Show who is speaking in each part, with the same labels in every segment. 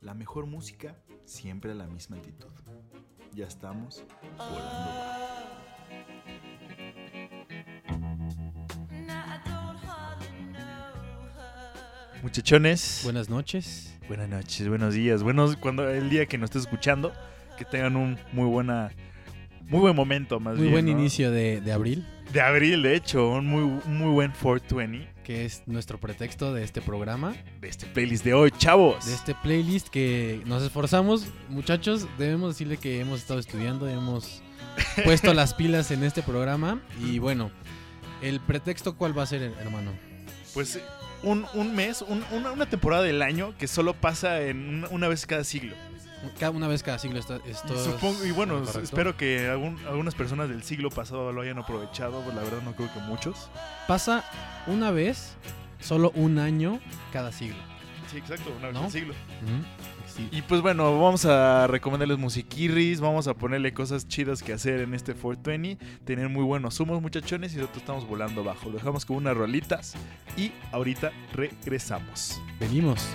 Speaker 1: La mejor música, siempre a la misma altitud. Ya estamos volando. Muchachones,
Speaker 2: Buenas noches.
Speaker 1: buenas noches, buenos días, buenos cuando el día que nos estés escuchando, que tengan un muy buena, muy buen momento más
Speaker 2: Muy
Speaker 1: bien,
Speaker 2: buen
Speaker 1: ¿no?
Speaker 2: inicio de, de abril,
Speaker 1: de abril, de hecho, un muy, muy buen 420
Speaker 2: que es nuestro pretexto de este programa,
Speaker 1: de este playlist de hoy, chavos.
Speaker 2: de este playlist que nos esforzamos. Muchachos, debemos decirle que hemos estado estudiando, hemos puesto las pilas en este programa. Y bueno, el pretexto, ¿cuál va a ser, hermano?
Speaker 1: Pues eh, un, un mes, un- una, una temporada del año que solo pasa en una, una vez cada siglo.
Speaker 2: Cada, una vez cada siglo está, esto
Speaker 1: supongo, y bueno, espero que algún- algunas personas del siglo pasado lo hayan aprovechado, pues la verdad no creo que muchos.
Speaker 2: Pasa una vez, solo un año cada siglo.
Speaker 1: Sí, exacto, una vez
Speaker 2: ¿No?
Speaker 1: al siglo.
Speaker 2: Sí.
Speaker 1: Y pues bueno, vamos a recomendarles musiquirris, vamos a ponerle cosas chidas que hacer en este 420, tener muy buenos humos muchachones y nosotros estamos volando bajo. Lo dejamos con unas rolitas y ahorita regresamos.
Speaker 2: Venimos.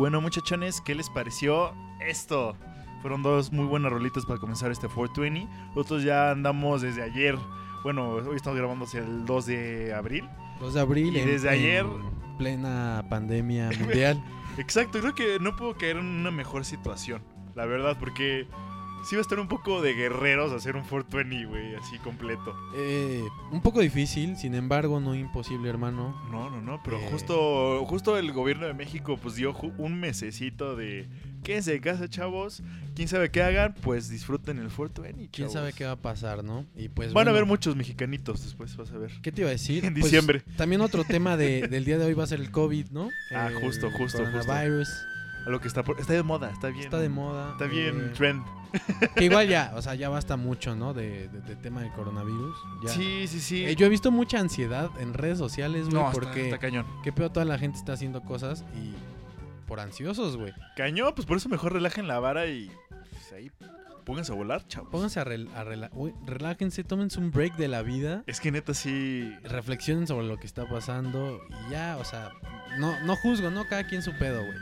Speaker 1: Bueno, muchachones, ¿qué les pareció esto? Fueron dos muy buenas rolitas para comenzar este 420. Nosotros ya andamos desde ayer. Bueno, hoy estamos grabando hacia el 2 de abril.
Speaker 2: 2 de abril.
Speaker 1: Y desde ayer-
Speaker 2: Plena pandemia mundial.
Speaker 1: Exacto, creo que no puedo caer en una mejor situación, la verdad, porque sí va a estar un poco de guerreros hacer un 420, güey, así completo.
Speaker 2: Eh, un poco difícil, sin embargo, no imposible, hermano.
Speaker 1: No, no, no, pero
Speaker 2: Eh.
Speaker 1: justo, justo el gobierno de México pues dio un mesecito de quédense en casa, chavos. Quién sabe qué hagan, pues disfruten el 420.
Speaker 2: ¿Quién
Speaker 1: chavos.
Speaker 2: sabe qué va a pasar, no? Y pues
Speaker 1: Van a haber muchos mexicanitos después, vas a ver.
Speaker 2: ¿Qué te iba a decir?
Speaker 1: En
Speaker 2: Pues,
Speaker 1: diciembre.
Speaker 2: también otro tema de- del día de hoy va a ser el COVID, ¿no?
Speaker 1: Ah,
Speaker 2: El
Speaker 1: justo, justo, justo.
Speaker 2: coronavirus.
Speaker 1: A lo que está por- está de moda, está bien.
Speaker 2: Está de moda.
Speaker 1: Está bien
Speaker 2: eh,
Speaker 1: trend.
Speaker 2: que igual ya, o sea, ya basta mucho, ¿no? De, de- de tema del coronavirus. Ya.
Speaker 1: Sí, sí, sí.
Speaker 2: Eh, yo he visto mucha ansiedad en redes sociales, güey,
Speaker 1: no, está-
Speaker 2: porque
Speaker 1: está cañón.
Speaker 2: qué peor toda la gente está haciendo cosas y por ansiosos, güey.
Speaker 1: Cañón, pues por eso mejor relajen la vara y pues, ahí pónganse a volar, chavos.
Speaker 2: Pónganse a, rel- a rela- relájense, tómense un break de la vida,
Speaker 1: Es que neta sí.
Speaker 2: reflexionen sobre lo que está pasando y ya, o sea, no, no juzgo, ¿no? Cada quien su pedo, güey.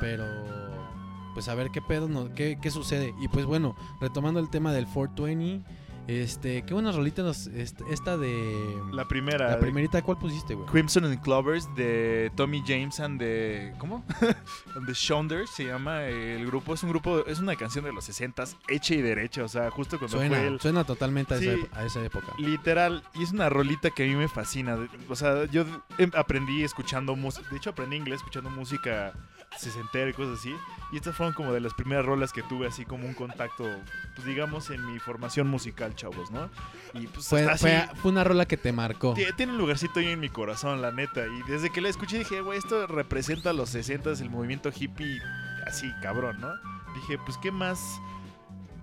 Speaker 2: Pero, pues a ver qué pedo, no, qué, qué sucede. Y pues bueno, retomando el tema del 420, este, qué buenas rolitas nos- esta de
Speaker 1: La primera.
Speaker 2: la primerita, ¿cuál pusiste, güey?
Speaker 1: Crimson and Clovers de Tommy James and the ¿cómo? the Shonders se llama el grupo, es un grupo, es una canción de los 60 hecha y derecha, o sea, justo cuando fue
Speaker 2: Suena,
Speaker 1: el
Speaker 2: suena totalmente a,
Speaker 1: Sí.
Speaker 2: esa, a esa época.
Speaker 1: literal y es una rolita que a mí me fascina, de- o sea, yo em- aprendí escuchando música, de hecho aprendí inglés escuchando música sesentera y cosas así, y estas fueron como de las primeras rolas que tuve así como un contacto, pues digamos en mi formación musical, chavos, ¿no? Y pues
Speaker 2: Fue,
Speaker 1: hasta
Speaker 2: fue,
Speaker 1: así-
Speaker 2: fue una rola que te marcó.
Speaker 1: Tie- Tiene un lugarcito ahí en mi corazón, la neta. Y desde que la escuché dije, güey, esto representa los 60 el movimiento hippie así, cabrón, ¿no? Dije, pues, ¿qué más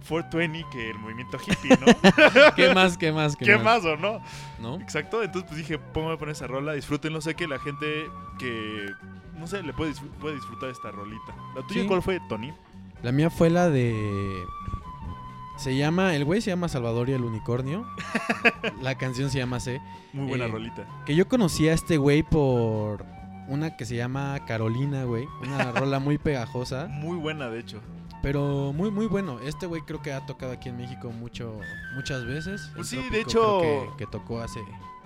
Speaker 1: 420 que el movimiento hippie, ¿no?
Speaker 2: ¿Qué más, qué más, qué,
Speaker 1: ¿Qué más o no?
Speaker 2: ¿No?
Speaker 1: Exacto. Entonces, pues dije, póngame a poner esa rola, disfrútenlo. Sé que la gente que, no sé, le puede, puede disfrutar esta rolita. ¿La tuya
Speaker 2: Sí.
Speaker 1: cuál fue, Tony?
Speaker 2: La mía fue la de. Se llama. El güey se llama Salvador y el Unicornio. la canción se llama C.
Speaker 1: Muy buena
Speaker 2: Eh,
Speaker 1: rolita.
Speaker 2: Que yo conocí a este güey por una que se llama Carolina, güey. Una rola muy pegajosa.
Speaker 1: Muy buena, de hecho.
Speaker 2: Pero muy, muy bueno. Este güey creo que ha tocado aquí en México mucho, muchas veces.
Speaker 1: Pues
Speaker 2: El
Speaker 1: sí, de hecho-
Speaker 2: creo Que, que tocó hace,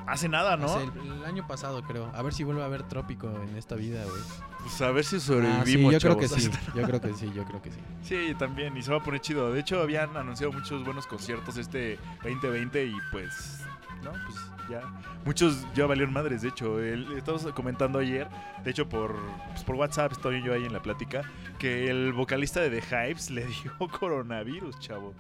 Speaker 1: Hace nada, ¿no?
Speaker 2: hace el, el año pasado, creo. A ver si vuelve a haber Trópico en esta vida, güey.
Speaker 1: Pues a ver si
Speaker 2: Ah, sí,
Speaker 1: sobrevivimos,
Speaker 2: yo creo que sí. Yo creo que sí, yo creo que sí.
Speaker 1: Sí, también, y se va a poner chido. De hecho, habían anunciado muchos buenos conciertos este 2020 y pues, no, pues ya. Muchos ya valieron madres, de hecho. El, estamos comentando ayer, de hecho, por, pues, por WhatsApp estoy yo ahí en la plática, que el vocalista de The Hypes le dio coronavirus, chavo.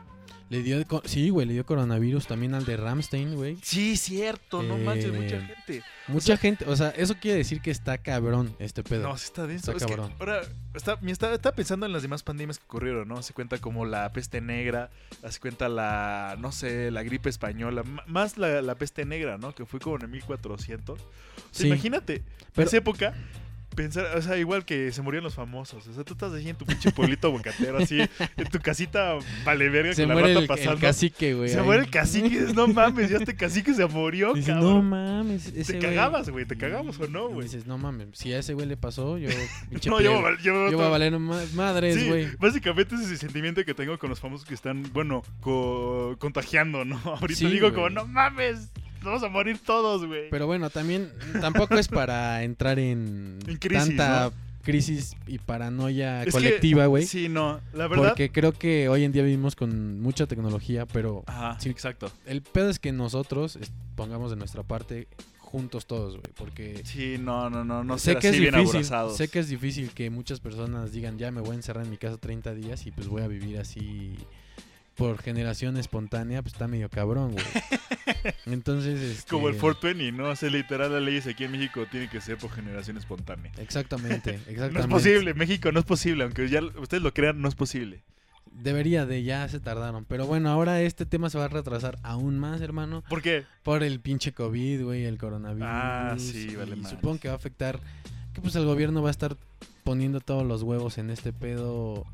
Speaker 2: Le dio, sí, güey, le dio coronavirus también al de Ramstein, güey.
Speaker 1: Sí, cierto, no manches, mucha
Speaker 2: Eh,
Speaker 1: gente.
Speaker 2: Mucha gente, o sea, eso quiere decir que está cabrón este pedo.
Speaker 1: No, sí está denso.
Speaker 2: Está
Speaker 1: Es que
Speaker 2: cabrón.
Speaker 1: ahora, está, me está, está pensando en las demás pandemias que ocurrieron, ¿no? Se cuenta como la peste negra, se cuenta la, no sé, la gripe española, más la, la peste negra, ¿no? Que fue como en el 1400. O sea,
Speaker 2: Sí.
Speaker 1: imagínate, en esa época, pensar, o sea, igual que se morían los famosos. O sea, tú estás ahí en tu pinche pueblito bocatero, así, en tu casita vale verga
Speaker 2: Se
Speaker 1: con la
Speaker 2: muere
Speaker 1: rata
Speaker 2: el, el
Speaker 1: pasando.
Speaker 2: cacique, güey.
Speaker 1: se
Speaker 2: ahí.
Speaker 1: muere el cacique, y dices, no mames, ya este cacique se murió,
Speaker 2: Dices, no
Speaker 1: cabrón.
Speaker 2: mames, ese
Speaker 1: te
Speaker 2: güey-
Speaker 1: cagabas, güey, te cagabas o no, güey.
Speaker 2: Dices, no mames, si a ese güey le pasó, yo, pinche
Speaker 1: No, yo, yo voy a
Speaker 2: yo voy a
Speaker 1: otro-
Speaker 2: valer ma- madres,
Speaker 1: Sí,
Speaker 2: güey.
Speaker 1: básicamente ese es el sentimiento que tengo con los famosos que están, bueno, co- contagiando, ¿no? Ahorita
Speaker 2: Sí,
Speaker 1: digo
Speaker 2: güey.
Speaker 1: como, no mames, vamos a morir todos, güey.
Speaker 2: Pero bueno, también tampoco es para entrar en,
Speaker 1: En crisis,
Speaker 2: tanta crisis y paranoia
Speaker 1: Es
Speaker 2: colectiva, güey.
Speaker 1: Sí, no, la verdad.
Speaker 2: Porque creo que hoy en día vivimos con mucha tecnología, pero
Speaker 1: Ajá,
Speaker 2: Sí.
Speaker 1: exacto.
Speaker 2: el pedo es que nosotros pongamos de nuestra parte juntos todos, güey. Porque
Speaker 1: Sí, no, no, no, no
Speaker 2: sé que es
Speaker 1: así bien
Speaker 2: difícil,
Speaker 1: abrazados.
Speaker 2: sé que es difícil que muchas personas digan, ya me voy a encerrar en mi casa 30 días y pues voy a vivir así por generación espontánea, pues está medio cabrón, güey. Entonces, este,
Speaker 1: Como el 420, ¿no? O sea, literal, las leyes aquí en México tienen que ser por generación espontánea.
Speaker 2: Exactamente, exactamente.
Speaker 1: No es posible, México no es posible, aunque ya ustedes lo crean, no es posible.
Speaker 2: Debería de, ya se tardaron. Pero bueno, ahora este tema se va a retrasar aún más, hermano.
Speaker 1: ¿Por qué?
Speaker 2: Por el pinche COVID, güey, el coronavirus.
Speaker 1: Ah, sí, vale
Speaker 2: y supongo que va a afectar que pues el gobierno va a estar poniendo todos los huevos en este pedo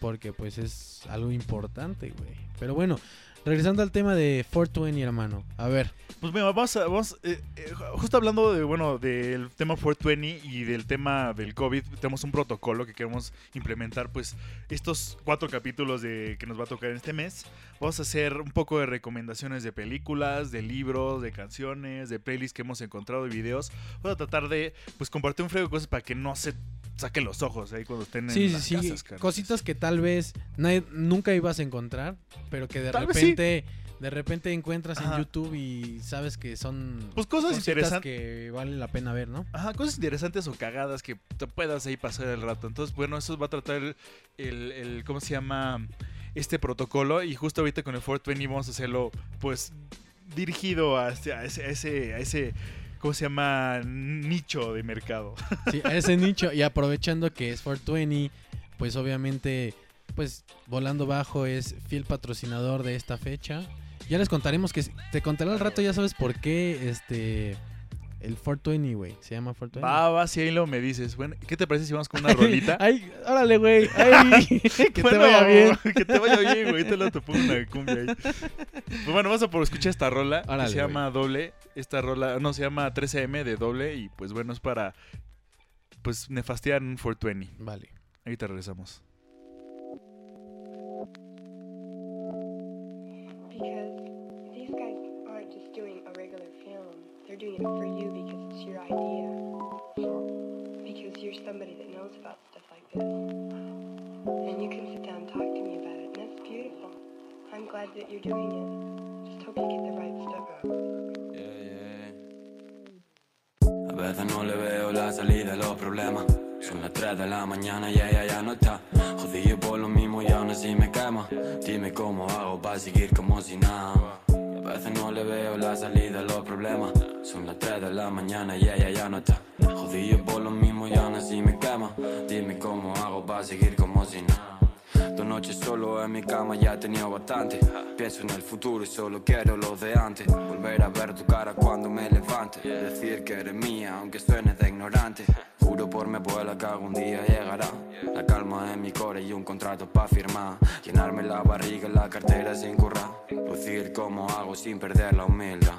Speaker 2: porque pues es algo importante, güey. Pero bueno, regresando al tema de 420, hermano. A ver,
Speaker 1: Pues mira, vamos a, vamos, eh, eh, justo hablando de, bueno, del tema 420 y del tema del COVID, tenemos un protocolo que queremos implementar, pues, estos cuatro capítulos de, que nos va a tocar en este mes. Vamos a hacer un poco de recomendaciones de películas, de libros, de canciones, de playlists que hemos encontrado y videos. Vamos a tratar de, pues, compartir un frego de cosas para que no se saquen los ojos ahí cuando estén
Speaker 2: sí,
Speaker 1: en
Speaker 2: sí,
Speaker 1: las
Speaker 2: sí,
Speaker 1: casas,
Speaker 2: cositas que tal vez nadie- nunca ibas a encontrar, pero que de
Speaker 1: Tal
Speaker 2: repente de repente encuentras
Speaker 1: Ajá.
Speaker 2: en YouTube y sabes que son
Speaker 1: Pues cosas interesantes.
Speaker 2: que vale la pena ver, ¿no?
Speaker 1: Ajá, cosas interesantes o cagadas que te puedas ahí pasar el rato. Entonces, bueno, eso va a tratar el, el, el- ¿cómo se llama? Este protocolo. Y justo ahorita con el 420 vamos a hacerlo, pues, dirigido a, a ese, a ese, a ese, ¿cómo se llama? Nicho de mercado.
Speaker 2: Sí, a ese nicho. Y aprovechando que es 420, pues obviamente, pues Volando Bajo es fiel patrocinador de esta fecha. Ya les contaremos que te contaré al rato, ya sabes por qué este el 420, güey. Se llama 420.
Speaker 1: Va, va, si ahí lo me dices. Bueno, ¿qué te parece si vamos con una rolita?
Speaker 2: Ay, órale, güey. Ay, que te
Speaker 1: Bueno,
Speaker 2: vaya bien.
Speaker 1: Que te vaya bien, güey. Te lo te pongo una cumbia ahí. Pues bueno, vamos a por escuchar esta rola. que
Speaker 2: Órale,
Speaker 1: se llama Doble. Esta rola, no, se llama 13M de Doble. Y pues bueno, es para, pues, nefastear un 420.
Speaker 2: Vale.
Speaker 1: Ahorita regresamos.
Speaker 3: Doing it for you because it's your idea. Because you're somebody that knows about stuff like this. And you can sit down and talk to me about it, and that's beautiful. I'm glad that you're doing it. Just hope you get the right stuff.
Speaker 4: A veces no le veo la salida a los problemas. Son las 3 de la mañana y ella ya no está. Jodido por lo mismo y aún así me quema. Dime cómo hago para seguir como si nada. A veces no le veo la salida a los problemas. Son las 3 de la mañana y ella ya no está. Jodido por lo mismo y aún así me quema. Dime cómo hago para seguir como si nada. Dos noches solo en mi cama ya he tenido bastante. Pienso en el futuro y solo quiero lo de antes. Volver a ver tu cara cuando me levante. Decir que eres mía, aunque suene de ignorante. Juro por mi abuela que algún día llegará. La calma en mi core y un contrato pa' firmar. Llenarme la barriga y la cartera sin currar. Lucir como hago sin perder la humildad.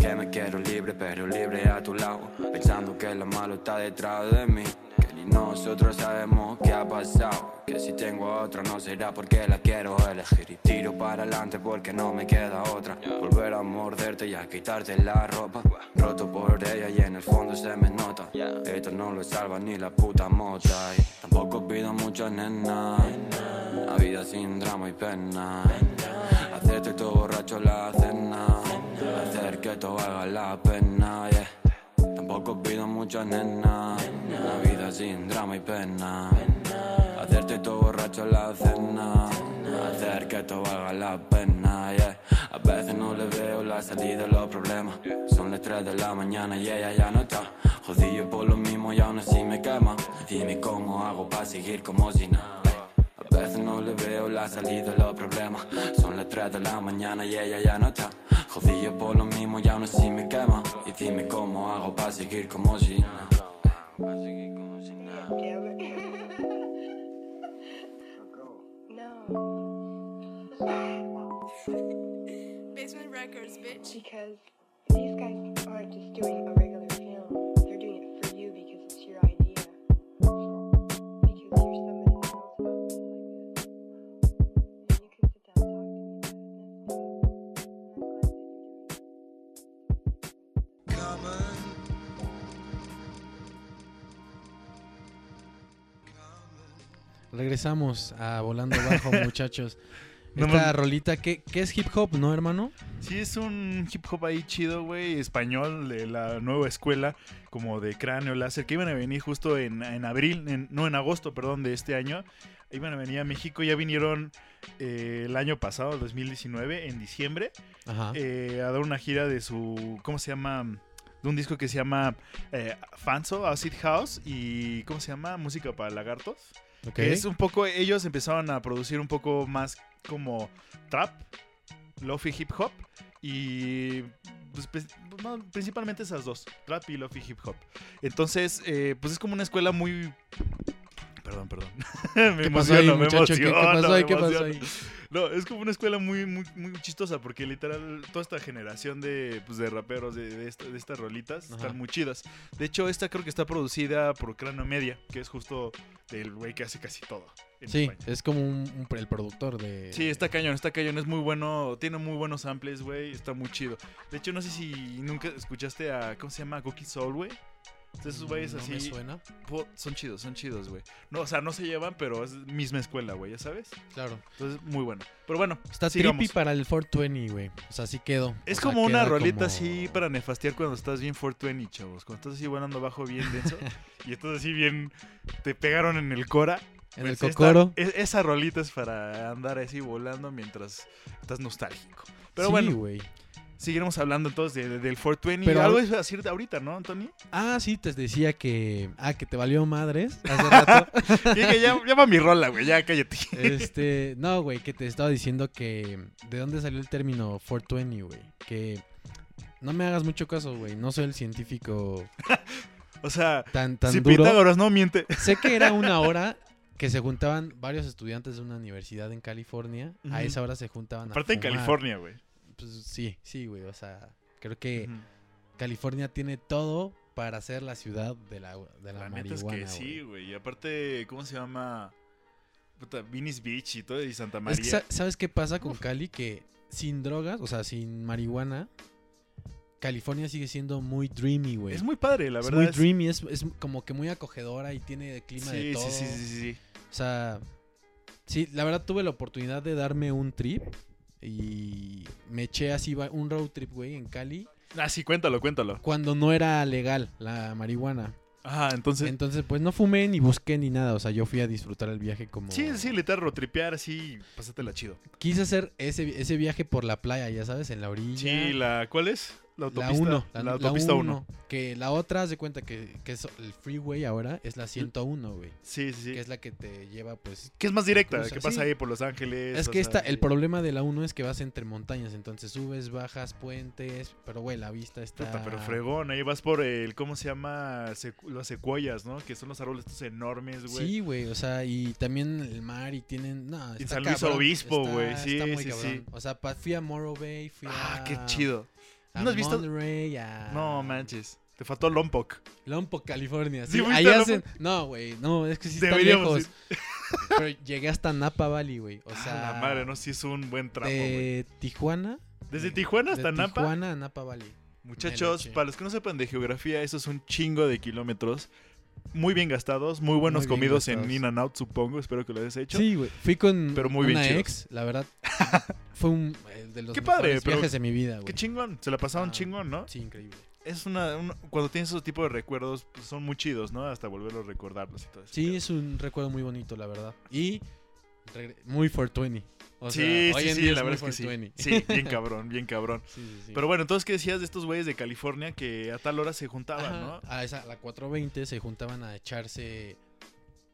Speaker 4: Que me quiero libre, pero libre a tu lado. Pensando que lo malo está detrás de mí. Ni nosotros sabemos qué ha pasado. Que si tengo otra no será porque la quiero elegir. Y tiro para adelante porque no me queda otra. Volver a morderte y a quitarte la ropa. Roto por ella y en el fondo se me nota. Esto no lo salva ni la puta mota. Y tampoco pido mucho, nena. La vida sin drama y pena. Hacerte todo borracho la cena. Hacer que todo valga la pena. Tampoco pido mucho, nena. La vida sin drama y pena. Hacerte todo borracho la cena. Hacer que todo valga la pena. yeah. A veces no le veo la salida a los problemas. Son las 3 de la mañana y ella ya no está. Jodido por lo mismo y aún así me quema. Dime cómo hago para seguir como si nada. A veces no le veo la salida a los problemas. Son las 3 de la mañana y ella ya no está. Jodido por lo mismo y aún así me quema. Y dime cómo hago para seguir como si nada. Pa' seguir como si nada.
Speaker 3: Damn it. no.
Speaker 5: Basement Records, bitch.
Speaker 3: Because these guys aren't just doing a
Speaker 2: Regresamos a Volando Bajo, muchachos.
Speaker 1: No
Speaker 2: Esta rolita, ¿qué, qué es hip hop, no, hermano?
Speaker 1: Sí, es un hip hop ahí chido, güey, español de la nueva escuela, como de cráneo láser, que iban a venir justo en, en abril, en- no, en agosto, perdón, de este año. Iban a venir a México, ya vinieron eh, el año pasado, 2019, en diciembre,
Speaker 2: Ajá.
Speaker 1: eh, a dar una gira de su, ¿cómo se llama? De un disco que se llama eh, Fanso, Acid House, y ¿cómo se llama? Música para lagartos. Es un poco, ellos empezaron a producir un poco más como trap, lofi hip hop y pues, pues, principalmente esas dos, trap y lofi hip hop. Entonces, eh, pues es como una escuela muy... Perdón, perdón. me
Speaker 2: ¿Qué pasó ahí,
Speaker 1: emociono, me
Speaker 2: muchacho? ¿Qué, qué
Speaker 1: emociono,
Speaker 2: pasó ahí? ¿Qué pasó
Speaker 1: emociono.
Speaker 2: ahí?
Speaker 1: No, es como una escuela muy, muy, muy chistosa porque literal toda esta generación de, pues, de raperos de, de esta- de estas rolitas
Speaker 2: Ajá.
Speaker 1: están muy chidas. De hecho, esta creo que está producida por Cráneo Media, que es justo el güey que hace casi todo.
Speaker 2: Sí,
Speaker 1: España.
Speaker 2: es como un, un- el productor de...
Speaker 1: Sí, está cañón, está cañón, es muy bueno, tiene muy buenos samples, güey, está muy chido. De hecho, no sé si nunca escuchaste a, ¿cómo se llama? Cookie Soul, güey. Entonces, esos güeyes
Speaker 2: No
Speaker 1: así
Speaker 2: me suena.
Speaker 1: son chidos, son chidos, güey. No, o sea, no se llevan, pero es misma escuela, güey, ¿ya sabes?
Speaker 2: Claro.
Speaker 1: Entonces, muy bueno. Pero bueno,
Speaker 2: Está
Speaker 1: sigamos.
Speaker 2: trippy para el 420, güey. O sea, así quedó.
Speaker 1: Es
Speaker 2: O sea,
Speaker 1: como una rolita
Speaker 2: como-
Speaker 1: así para nefastear cuando estás bien 420, chavos. Cuando estás así volando abajo bien denso y estás así bien. Te pegaron en el cora.
Speaker 2: En el
Speaker 1: pues, esta-
Speaker 2: cocoro.
Speaker 1: es- esa rolita es para andar así volando mientras estás nostálgico. Pero
Speaker 2: Sí,
Speaker 1: bueno,
Speaker 2: güey.
Speaker 1: Seguiremos hablando entonces de- de- del 420.
Speaker 2: Pero-
Speaker 1: algo es decir ahorita, ¿no, Anthony?
Speaker 2: Ah, sí, te decía que... Ah, que te valió madres hace rato.
Speaker 1: Dije, ya, ya va mi rola, güey, ya cállate.
Speaker 2: Este, no, güey, que te estaba diciendo que de dónde salió el término 420, güey. Que no me hagas mucho caso, güey. No soy el científico
Speaker 1: O sea,
Speaker 2: tan, tan
Speaker 1: si
Speaker 2: duro.
Speaker 1: Pitágoras no miente.
Speaker 2: Sé que era una hora que se juntaban varios estudiantes de una universidad en California. A esa hora se juntaban
Speaker 1: Aparte
Speaker 2: a
Speaker 1: en
Speaker 2: fumar.
Speaker 1: California, güey.
Speaker 2: Pues sí, sí, güey. O sea, creo que. California tiene todo para ser la ciudad de la, de la,
Speaker 1: La neta es que sí,
Speaker 2: güey.
Speaker 1: Y aparte, ¿cómo se llama? Puta, Venice Beach y todo, y Santa
Speaker 2: Es
Speaker 1: María.
Speaker 2: que, ¿sabes qué pasa con Cali? Que sin drogas, o sea, sin marihuana, California sigue siendo muy dreamy, güey.
Speaker 1: Es muy padre, la
Speaker 2: Es
Speaker 1: verdad.
Speaker 2: muy
Speaker 1: es-
Speaker 2: dreamy, es, es como que muy acogedora y tiene clima de
Speaker 1: Sí,
Speaker 2: todo.
Speaker 1: sí, sí, sí, sí.
Speaker 2: O sea, sí, la verdad tuve la oportunidad de darme un trip y me eché así un road trip, güey, en Cali,
Speaker 1: Ah, sí, cuéntalo, cuéntalo.
Speaker 2: cuando no era legal la marihuana.
Speaker 1: Ah, entonces.
Speaker 2: Entonces, pues no fumé ni busqué ni nada, o sea, yo fui a disfrutar el viaje como...
Speaker 1: Sí, sí, literal, rotripear así, pásatela chido.
Speaker 2: Quise hacer ese, ese viaje por la playa, ya sabes, en la orilla.
Speaker 1: Sí, la. ¿Cuál es? La autopista.
Speaker 2: 1,
Speaker 1: La,
Speaker 2: la,
Speaker 1: autopista 1.
Speaker 2: 1. Que la otra, haz de cuenta que, que es el freeway ahora, es la 101, güey.
Speaker 1: Sí, sí, sí.
Speaker 2: Que es la que te lleva, pues...
Speaker 1: Que es más directa, que pasa
Speaker 2: sí.
Speaker 1: ahí por Los Ángeles.
Speaker 2: Es que esta, el problema de la 1 es que vas entre montañas, entonces subes, bajas, puentes, pero güey, la vista está...
Speaker 1: Puta, pero fregón, ahí vas por el, ¿cómo se llama? Secu- las secuoyas, ¿no? Que son los árboles estos enormes, güey.
Speaker 2: Sí, güey, o sea, y también el mar y tienen... No,
Speaker 1: Y
Speaker 2: está
Speaker 1: San Luis
Speaker 2: cabrón,
Speaker 1: Obispo, güey, sí,
Speaker 2: está muy
Speaker 1: sí,
Speaker 2: cabrón.
Speaker 1: sí.
Speaker 2: O sea, fui a Morro Bay, fui
Speaker 1: Ah,
Speaker 2: a...
Speaker 1: qué chido.
Speaker 2: A
Speaker 1: ¿No has visto?
Speaker 2: Monterey, a...
Speaker 1: No manches, te faltó Lompoc.
Speaker 2: Lompoc, California.
Speaker 1: ¿Sí
Speaker 2: ahí hacen... No, güey, no, es que sí está
Speaker 1: Deberíamos
Speaker 2: lejos. Pero llegué hasta Napa Valley, güey. O
Speaker 1: Ah,
Speaker 2: sea...
Speaker 1: la madre, no, sí es un buen tramo, güey.
Speaker 2: Tijuana.
Speaker 1: Desde
Speaker 2: de-
Speaker 1: Tijuana hasta
Speaker 2: de
Speaker 1: Napa.
Speaker 2: Tijuana a Napa Valley.
Speaker 1: Muchachos, para los que no sepan de geografía, eso es un chingo de kilómetros. Muy bien gastados, muy buenos
Speaker 2: Muy
Speaker 1: comidos en. In and Out, supongo. Espero que lo hayas hecho.
Speaker 2: Sí, güey. Fui con
Speaker 1: Pero muy
Speaker 2: una ex, la verdad. fue un eh, de los
Speaker 1: Qué padre, pero
Speaker 2: viajes de mi vida, güey.
Speaker 1: Qué chingón, se la pasaron
Speaker 2: Ah,
Speaker 1: chingón, ¿no?
Speaker 2: Sí, increíble.
Speaker 1: Es una, Cuando tienes esos tipos de recuerdos, pues, son muy chidos, ¿no? Hasta volverlos a recordarlos y todo eso.
Speaker 2: Sí, es un recuerdo muy bonito, la verdad. Y muy 420. O
Speaker 1: sí, sí, sí, la verdad es que sí.
Speaker 2: 420.
Speaker 1: Sí, bien cabrón, bien cabrón.
Speaker 2: Sí, sí, sí.
Speaker 1: Pero bueno, entonces, ¿qué decías de estos güeyes de California que a tal hora se juntaban,
Speaker 2: Ajá,
Speaker 1: no?
Speaker 2: A esa, a la 420 se juntaban a echarse,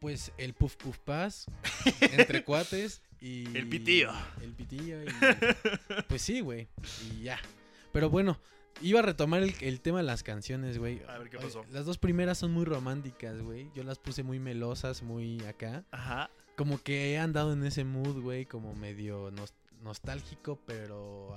Speaker 2: pues, el puff puff pass entre cuates y...
Speaker 1: El pitillo.
Speaker 2: El pitillo y... pues sí, güey. Y ya. Pero bueno, iba a retomar el, el tema de las canciones, güey.
Speaker 1: A ver, ¿qué pasó?
Speaker 2: Las dos primeras son muy románticas, güey. Yo las puse muy melosas, muy acá.
Speaker 1: Ajá.
Speaker 2: Como que he andado en ese mood, güey, como medio nos- nostálgico, pero...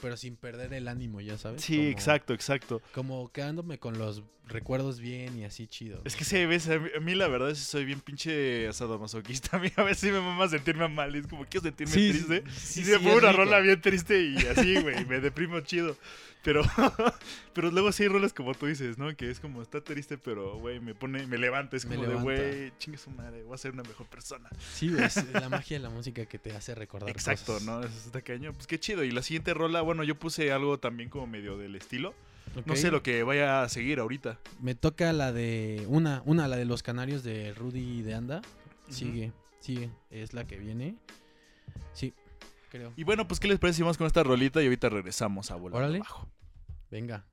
Speaker 2: Pero sin perder el ánimo, ya sabes.
Speaker 1: Sí,
Speaker 2: Como-
Speaker 1: exacto, exacto.
Speaker 2: Como quedándome con los recuerdos bien y así chido.
Speaker 1: Es que sí, ves, a mí, a mí la verdad es que soy bien pinche sadomasoquista. A mí a veces sí me mama sentirme mal. Es como, quiero sentirme
Speaker 2: Sí,
Speaker 1: triste.
Speaker 2: sí,
Speaker 1: y
Speaker 2: sí,
Speaker 1: se pongo una
Speaker 2: rico.
Speaker 1: rola bien triste y así, güey, me deprimo chido. Pero, pero luego sí hay rolas como tú dices, ¿no? Que es como, está triste, pero, güey, me pone, me levanta. Es como de, güey, chingue su madre, voy a ser una mejor persona.
Speaker 2: Sí, es la magia de la música que te hace recordar
Speaker 1: Exacto,
Speaker 2: cosas.
Speaker 1: ¿no? Eso está cañón. Pues qué chido. Y la siguiente rola, bueno, yo puse algo también como medio del estilo. No sé lo que vaya a seguir ahorita.
Speaker 2: Me toca la de... Una, una, la de los canarios de Rudy de Anda. Sigue, sigue. Es la que viene. Sí, creo.
Speaker 1: Y bueno, pues, ¿qué les parece si vamos con esta rolita y ahorita regresamos a volar
Speaker 2: Órale.
Speaker 1: abajo?
Speaker 2: Venga.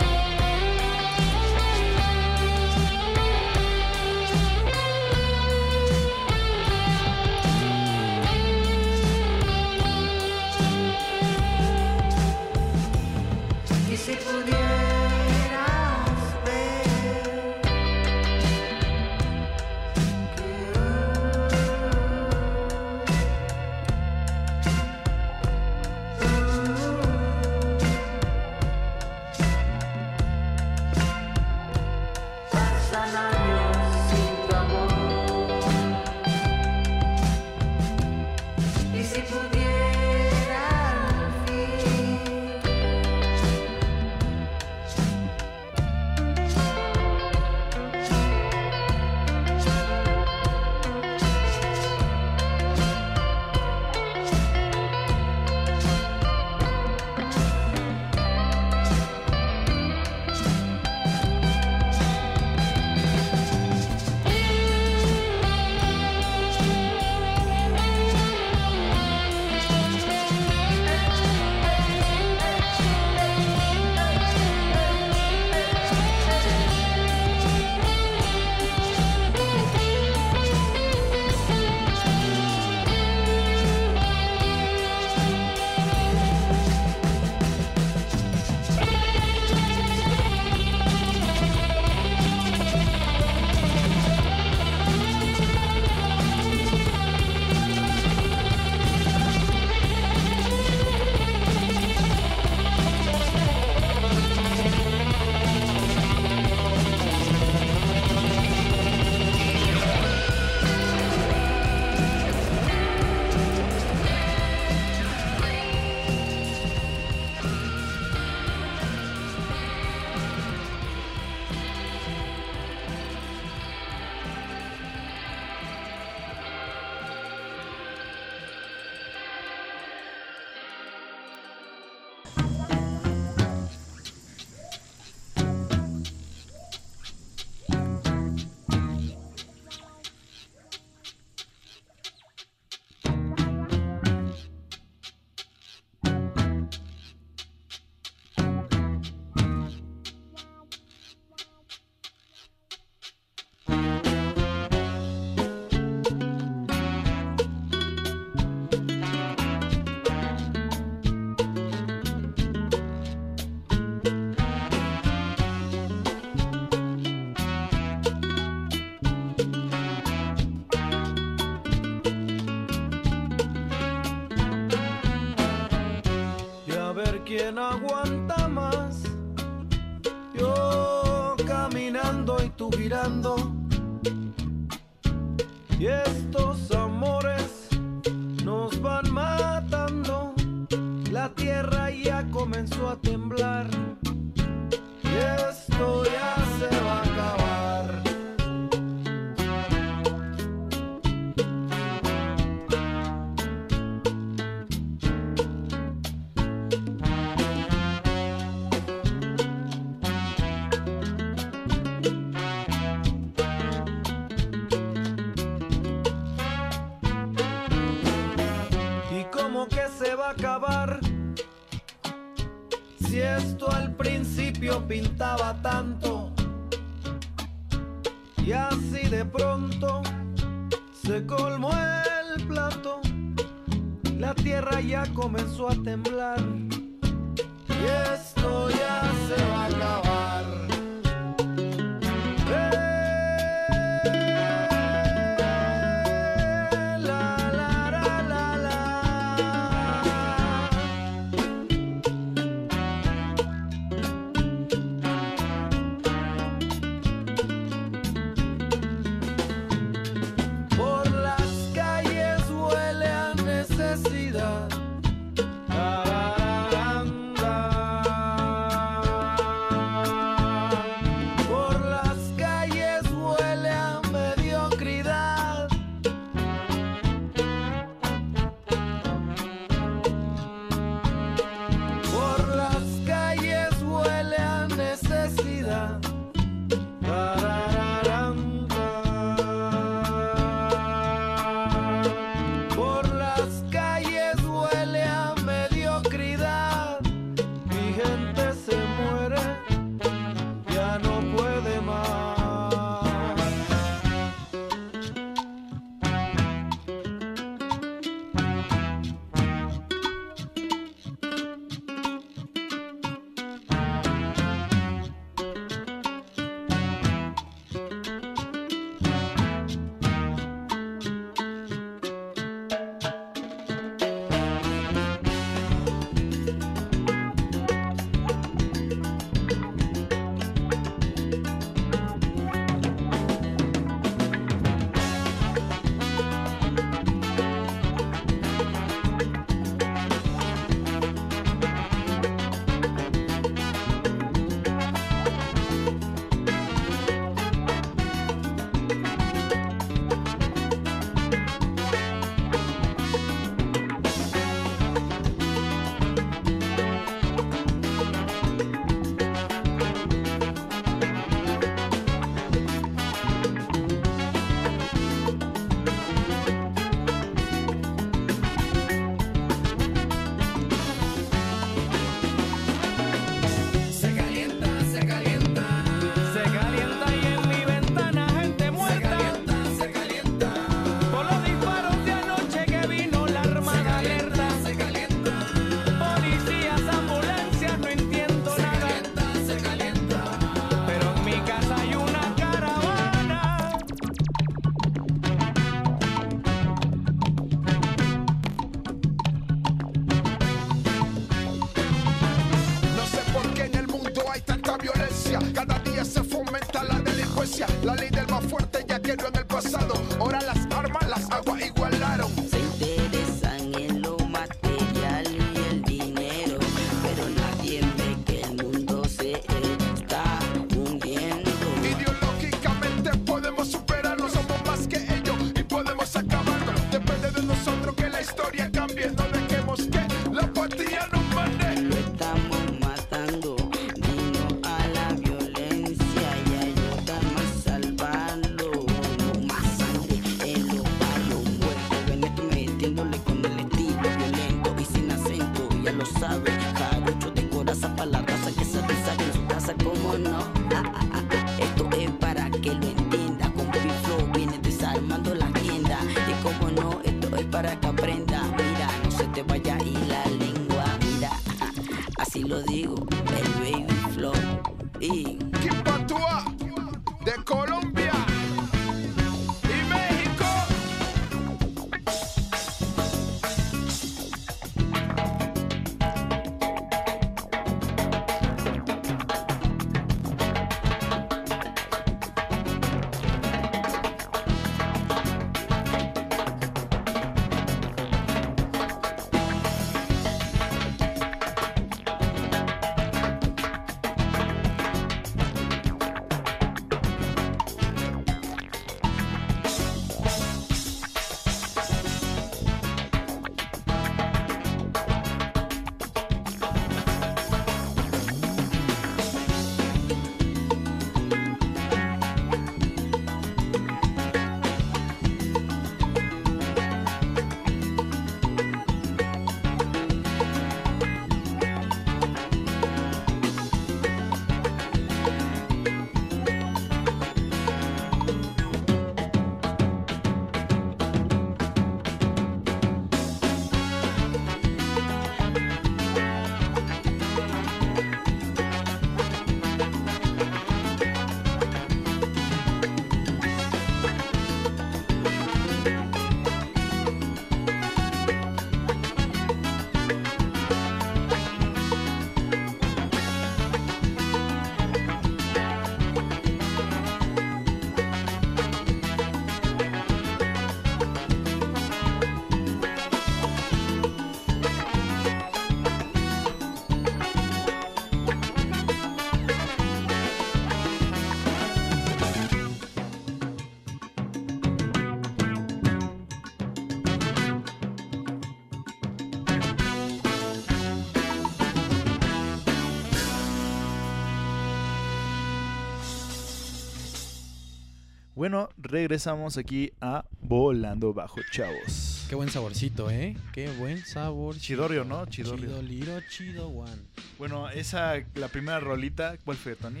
Speaker 1: Regresamos aquí a Volando Bajo, chavos.
Speaker 2: Qué buen saborcito, ¿eh? Qué buen sabor.
Speaker 1: Chidorrio, ¿no? Chidorrio.
Speaker 2: Chido, liro, chido, one.
Speaker 1: Bueno, esa, la primera rolita, ¿cuál fue, Tony?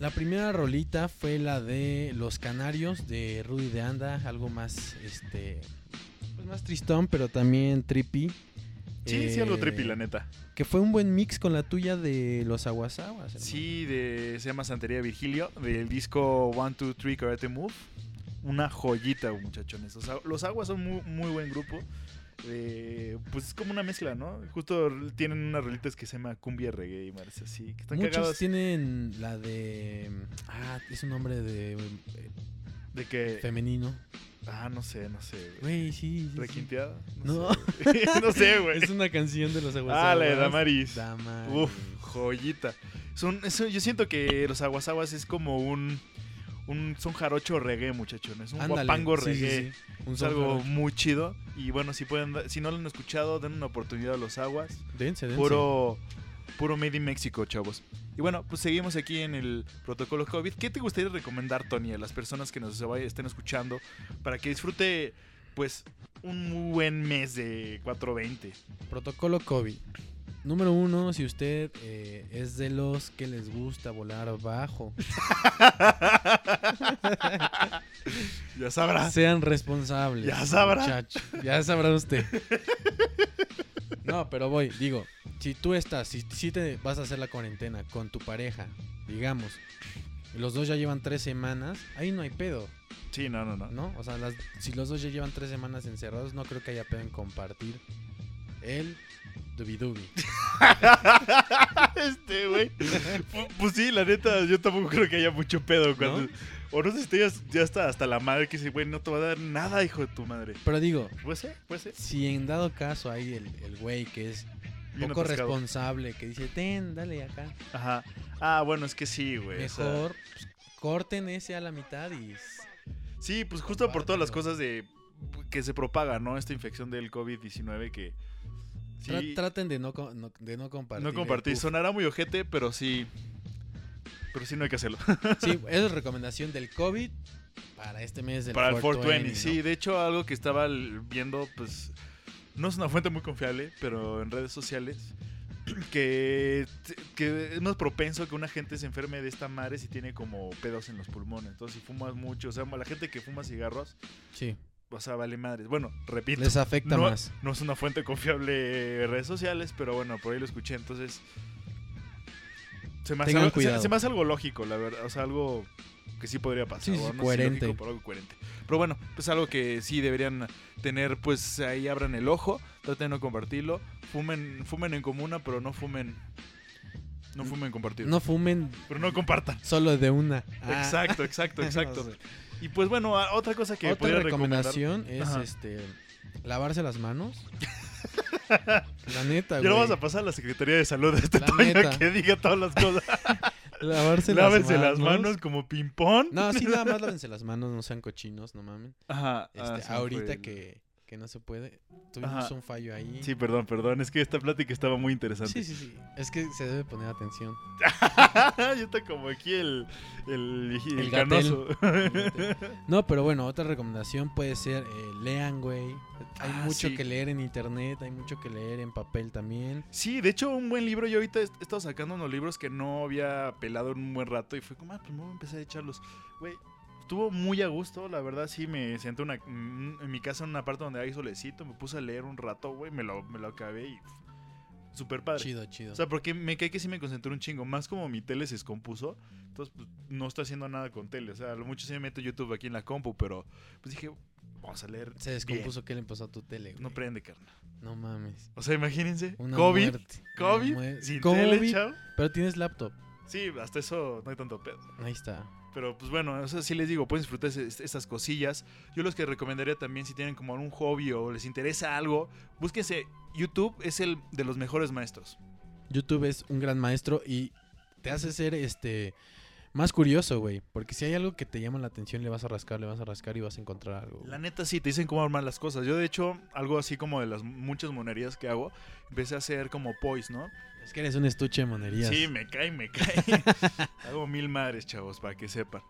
Speaker 2: La primera rolita fue la de Los Canarios de Rudy de Anda, algo más, este, pues más tristón, pero también trippy.
Speaker 1: Sí, sí, algo
Speaker 2: Eh,
Speaker 1: trippy, la neta.
Speaker 2: Que fue un buen mix con la tuya de Los Aguasaguas.
Speaker 1: Sí, de, se llama Santería Virgilio, del disco One, Two, Three Karate Move. Una joyita, muchachones. O sea, los Aguas son muy, muy buen grupo. Eh, pues es como una mezcla, ¿no? Justo tienen unas rolitas que se llama Cumbia Reggae y más así. Que están
Speaker 2: Muchos
Speaker 1: cagadas.
Speaker 2: tienen la de... Ah, es un nombre de... eh,
Speaker 1: De que.
Speaker 2: femenino.
Speaker 1: Ah, no sé, no sé. güey.
Speaker 2: Sí. sí. No.
Speaker 1: sé. no sé, güey.
Speaker 2: Es una canción de Los Aguasaguas.
Speaker 1: Ah, la de Damaris.
Speaker 2: Damaris.
Speaker 1: Uf, joyita. Son, eso, yo siento que los aguasaguas es como un, un son jarocho reggae, muchachones. Un
Speaker 2: Ándale,
Speaker 1: guapango
Speaker 2: sí, sí,
Speaker 1: reggae.
Speaker 2: sí. Un
Speaker 1: Es algo
Speaker 2: jarocho.
Speaker 1: muy chido. Y bueno, si pueden, si no lo han escuchado, den una oportunidad a los aguas.
Speaker 2: Dense, dense.
Speaker 1: Puro, puro Made in México, chavos. Y bueno, pues seguimos aquí en el protocolo COVID. ¿Qué te gustaría recomendar, Tony, a las personas que nos estén escuchando para que disfrute, pues, un muy buen mes de 420?
Speaker 2: Protocolo COVID. Número uno, si usted eh, es de los que les gusta volar bajo,
Speaker 1: Ya sabrá.
Speaker 2: sean responsables.
Speaker 1: Ya sabrá.
Speaker 2: muchacho. Ya sabrá usted. No, pero voy, digo, si tú estás, si, si te vas a hacer la cuarentena con tu pareja, digamos, y los dos ya llevan tres semanas, ahí no hay pedo,
Speaker 1: Sí, no, no, no.
Speaker 2: ¿no? O sea, las- si los dos ya llevan tres semanas encerrados, no creo que haya pedo en compartir el dubi
Speaker 1: este, güey. Pu- Pues sí, la neta, yo tampoco creo que haya mucho pedo cuando.
Speaker 2: ¿No?
Speaker 1: O no sé si ya, ya está hasta la madre que dice, güey, no te va a dar nada, hijo de tu madre.
Speaker 2: Pero digo,
Speaker 1: Puede ser, puede ser.
Speaker 2: si en dado caso hay el, el güey que es poco responsable, que dice, ten, dale acá.
Speaker 1: Ajá. Ah, bueno, es que sí, güey. o sea,
Speaker 2: Mejor pues, corten ese a la mitad y...
Speaker 1: sí, pues justo por todas las cosas de que se propaga, ¿no? Esta infección del COVID-19 que. Sí,
Speaker 2: traten de no, de no compartir.
Speaker 1: no
Speaker 2: el
Speaker 1: compartir. Sonará muy ojete, pero sí. Pero sí no hay que hacerlo.
Speaker 2: Sí, es recomendación del COVID para este mes del
Speaker 1: Para el 420,
Speaker 2: 420,
Speaker 1: sí. De hecho, algo que estaba viendo, pues, no es una fuente muy confiable, pero en redes sociales, que, que es más propenso que una gente se enferme de esta madre si tiene como pedos en los pulmones. Entonces, si fumas mucho, o sea, la gente que fuma cigarros,
Speaker 2: Sí,
Speaker 1: o sea, vale madres. Bueno, repito.
Speaker 2: les afecta
Speaker 1: no,
Speaker 2: más.
Speaker 1: no es una fuente confiable en redes sociales, pero bueno, por ahí lo escuché, entonces... Se me, hace algo, se-
Speaker 2: cuidado.
Speaker 1: se me hace algo lógico, la verdad. O sea, algo que sí podría pasar.
Speaker 2: Sí,
Speaker 1: no
Speaker 2: coherente.
Speaker 1: lógico, pero algo coherente. Pero bueno, pues algo que sí deberían tener, pues ahí abran el ojo, traten de no compartirlo. Fumen, fumen en comuna, pero no fumen... No fumen compartido.
Speaker 2: No fumen
Speaker 1: Pero no compartan.
Speaker 2: solo de una. Ah,
Speaker 1: Exacto, exacto, exacto.
Speaker 2: no sé.
Speaker 1: Y pues bueno, otra cosa que
Speaker 2: Otra
Speaker 1: recomendar...
Speaker 2: recomendación es
Speaker 1: Ajá.
Speaker 2: este lavarse las manos. la neta,
Speaker 1: Ya
Speaker 2: güey.
Speaker 1: lo vamos a pasar a la Secretaría de Salud de este
Speaker 2: La
Speaker 1: Toño
Speaker 2: neta.
Speaker 1: que diga todas las cosas.
Speaker 2: Lavarse
Speaker 1: Lávense las manos como ping-pong.
Speaker 2: No, sí, nada más lávense las manos, no sean cochinos, no mamen.
Speaker 1: Ajá.
Speaker 2: Este,
Speaker 1: ah,
Speaker 2: ahorita
Speaker 1: fue-
Speaker 2: que, que no se puede. Tuvimos
Speaker 1: Ajá.
Speaker 2: un fallo ahí.
Speaker 1: Sí, perdón, perdón. Es que esta plática estaba muy interesante.
Speaker 2: sí, sí, sí. Es que se debe poner atención.
Speaker 1: ya está como aquí el, el, el,
Speaker 2: El
Speaker 1: canoso.
Speaker 2: No, pero bueno, otra recomendación puede ser eh, lean, güey. Hay
Speaker 1: Ah,
Speaker 2: mucho
Speaker 1: sí.
Speaker 2: que leer en internet, hay mucho que leer en papel también.
Speaker 1: sí, de hecho, un buen libro. Yo ahorita he he estado sacando unos libros que no había pelado en un buen rato. Y fue como, ah, pues me voy a empezar a echarlos. Güey, estuvo muy a gusto. La verdad, sí, me senté una, en mi casa en una parte donde hay solecito. Me puse a leer un rato, güey. Me lo, me lo acabé y. Súper padre.
Speaker 2: Chido, chido.
Speaker 1: O sea, porque me cae que sí me concentré un chingo. Más como mi tele se descompuso. Entonces, pues, no estoy haciendo nada con tele. O sea, a lo mucho sí me meto YouTube aquí en la compu. Pero, pues dije, vamos a leer.
Speaker 2: se descompuso que le empezó a tu tele, güey.
Speaker 1: No prende, carnal.
Speaker 2: No mames.
Speaker 1: O sea, imagínense.
Speaker 2: Una
Speaker 1: COVID.
Speaker 2: muerte,
Speaker 1: COVID. Sin
Speaker 2: COVID,
Speaker 1: tele, chavo.
Speaker 2: Pero tienes laptop.
Speaker 1: Sí, hasta eso no hay tanto pedo.
Speaker 2: Ahí está.
Speaker 1: Pero pues bueno, o sea, sí les digo, pueden disfrutar esas cosillas. Yo los que recomendaría también si tienen como algún hobby o les interesa algo, búsquense. YouTube es el de los mejores maestros.
Speaker 2: YouTube es un gran maestro y te hace ser este más curioso, güey. Porque si hay algo que te llama la atención, le vas a rascar, le vas a rascar y vas a encontrar algo.
Speaker 1: La neta sí, te dicen cómo armar las cosas. Yo de hecho, algo así como de las muchas monerías que hago, empecé a hacer como poise, ¿no?
Speaker 2: Es que eres un estuche de monerías.
Speaker 1: Sí, me cae, me cae. hago mil madres, chavos, para que sepan.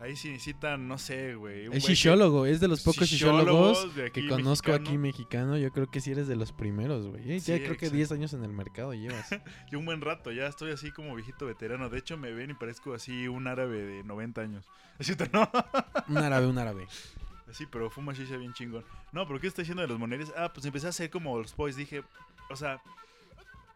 Speaker 1: Ahí sí necesitan, no sé, güey.
Speaker 2: Es
Speaker 1: que-
Speaker 2: shistólogo, es de los pocos shishólogos que conozco
Speaker 1: mexicano.
Speaker 2: aquí mexicano. Yo creo que sí eres de los primeros, güey. Eh, Ya
Speaker 1: Sí,
Speaker 2: creo que
Speaker 1: exacto.
Speaker 2: 10 años en el mercado llevas.
Speaker 1: Y un buen rato, ya estoy así como viejito veterano. De hecho, me ven y parezco así un árabe de 90 años. Así, ¿no?
Speaker 2: un árabe, un árabe.
Speaker 1: Así, pero fuma shisha bien chingón. No, pero ¿qué está diciendo de los moneris? Ah, pues empecé a hacer como los boys. Dije, o sea,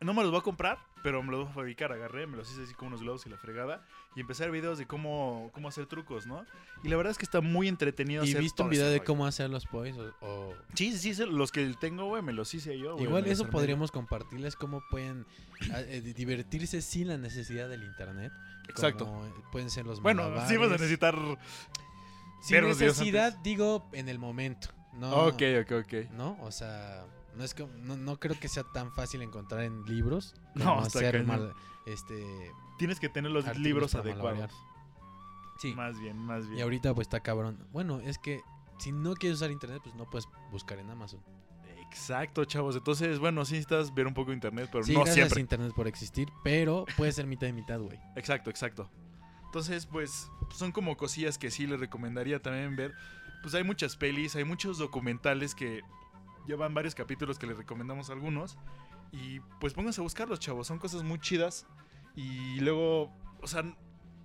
Speaker 1: no me los voy a comprar, pero me los voy a fabricar. Agarré, me los hice así como unos globos y la fregada. Y empecé a ver videos de cómo, cómo hacer trucos, ¿no? Y la verdad es que está muy entretenido
Speaker 2: ¿Y viste un video
Speaker 1: ese
Speaker 2: de
Speaker 1: rollo.
Speaker 2: cómo hacer los boys? O, o-
Speaker 1: Sí, sí, sí, los que tengo, güey, me los hice yo.
Speaker 2: Igual eso podríamos compartirles cómo pueden ah, eh, divertirse sin la necesidad del internet.
Speaker 1: Exacto.
Speaker 2: Como, eh, pueden ser los
Speaker 1: Bueno, sí vas a
Speaker 2: malabares.
Speaker 1: necesitar...
Speaker 2: Sin necesidad, digo, en el momento. No,
Speaker 1: Ok, ok, ok.
Speaker 2: ¿no? O sea, no es que no, no creo que sea tan fácil encontrar en libros
Speaker 1: No,
Speaker 2: hacer
Speaker 1: cañón.
Speaker 2: mal, este
Speaker 1: Tienes que tener los libros adecuados.
Speaker 2: Sí.
Speaker 1: Más bien, más bien.
Speaker 2: Y ahorita pues está cabrón. Bueno, es que si no quieres usar internet, pues no puedes buscar en Amazon.
Speaker 1: Exacto, chavos. Entonces, bueno, sí necesitas ver un poco de internet, pero
Speaker 2: sí,
Speaker 1: no siempre.
Speaker 2: internet por existir, pero puede ser mitad y mitad, güey.
Speaker 1: Exacto, exacto. Entonces, pues, son como cosillas que sí les recomendaría también ver. Pues hay muchas pelis, hay muchos documentales que llevan varios capítulos que les recomendamos algunos. Y pues pónganse a buscarlos, chavos. Son cosas muy chidas. Y luego, o sea,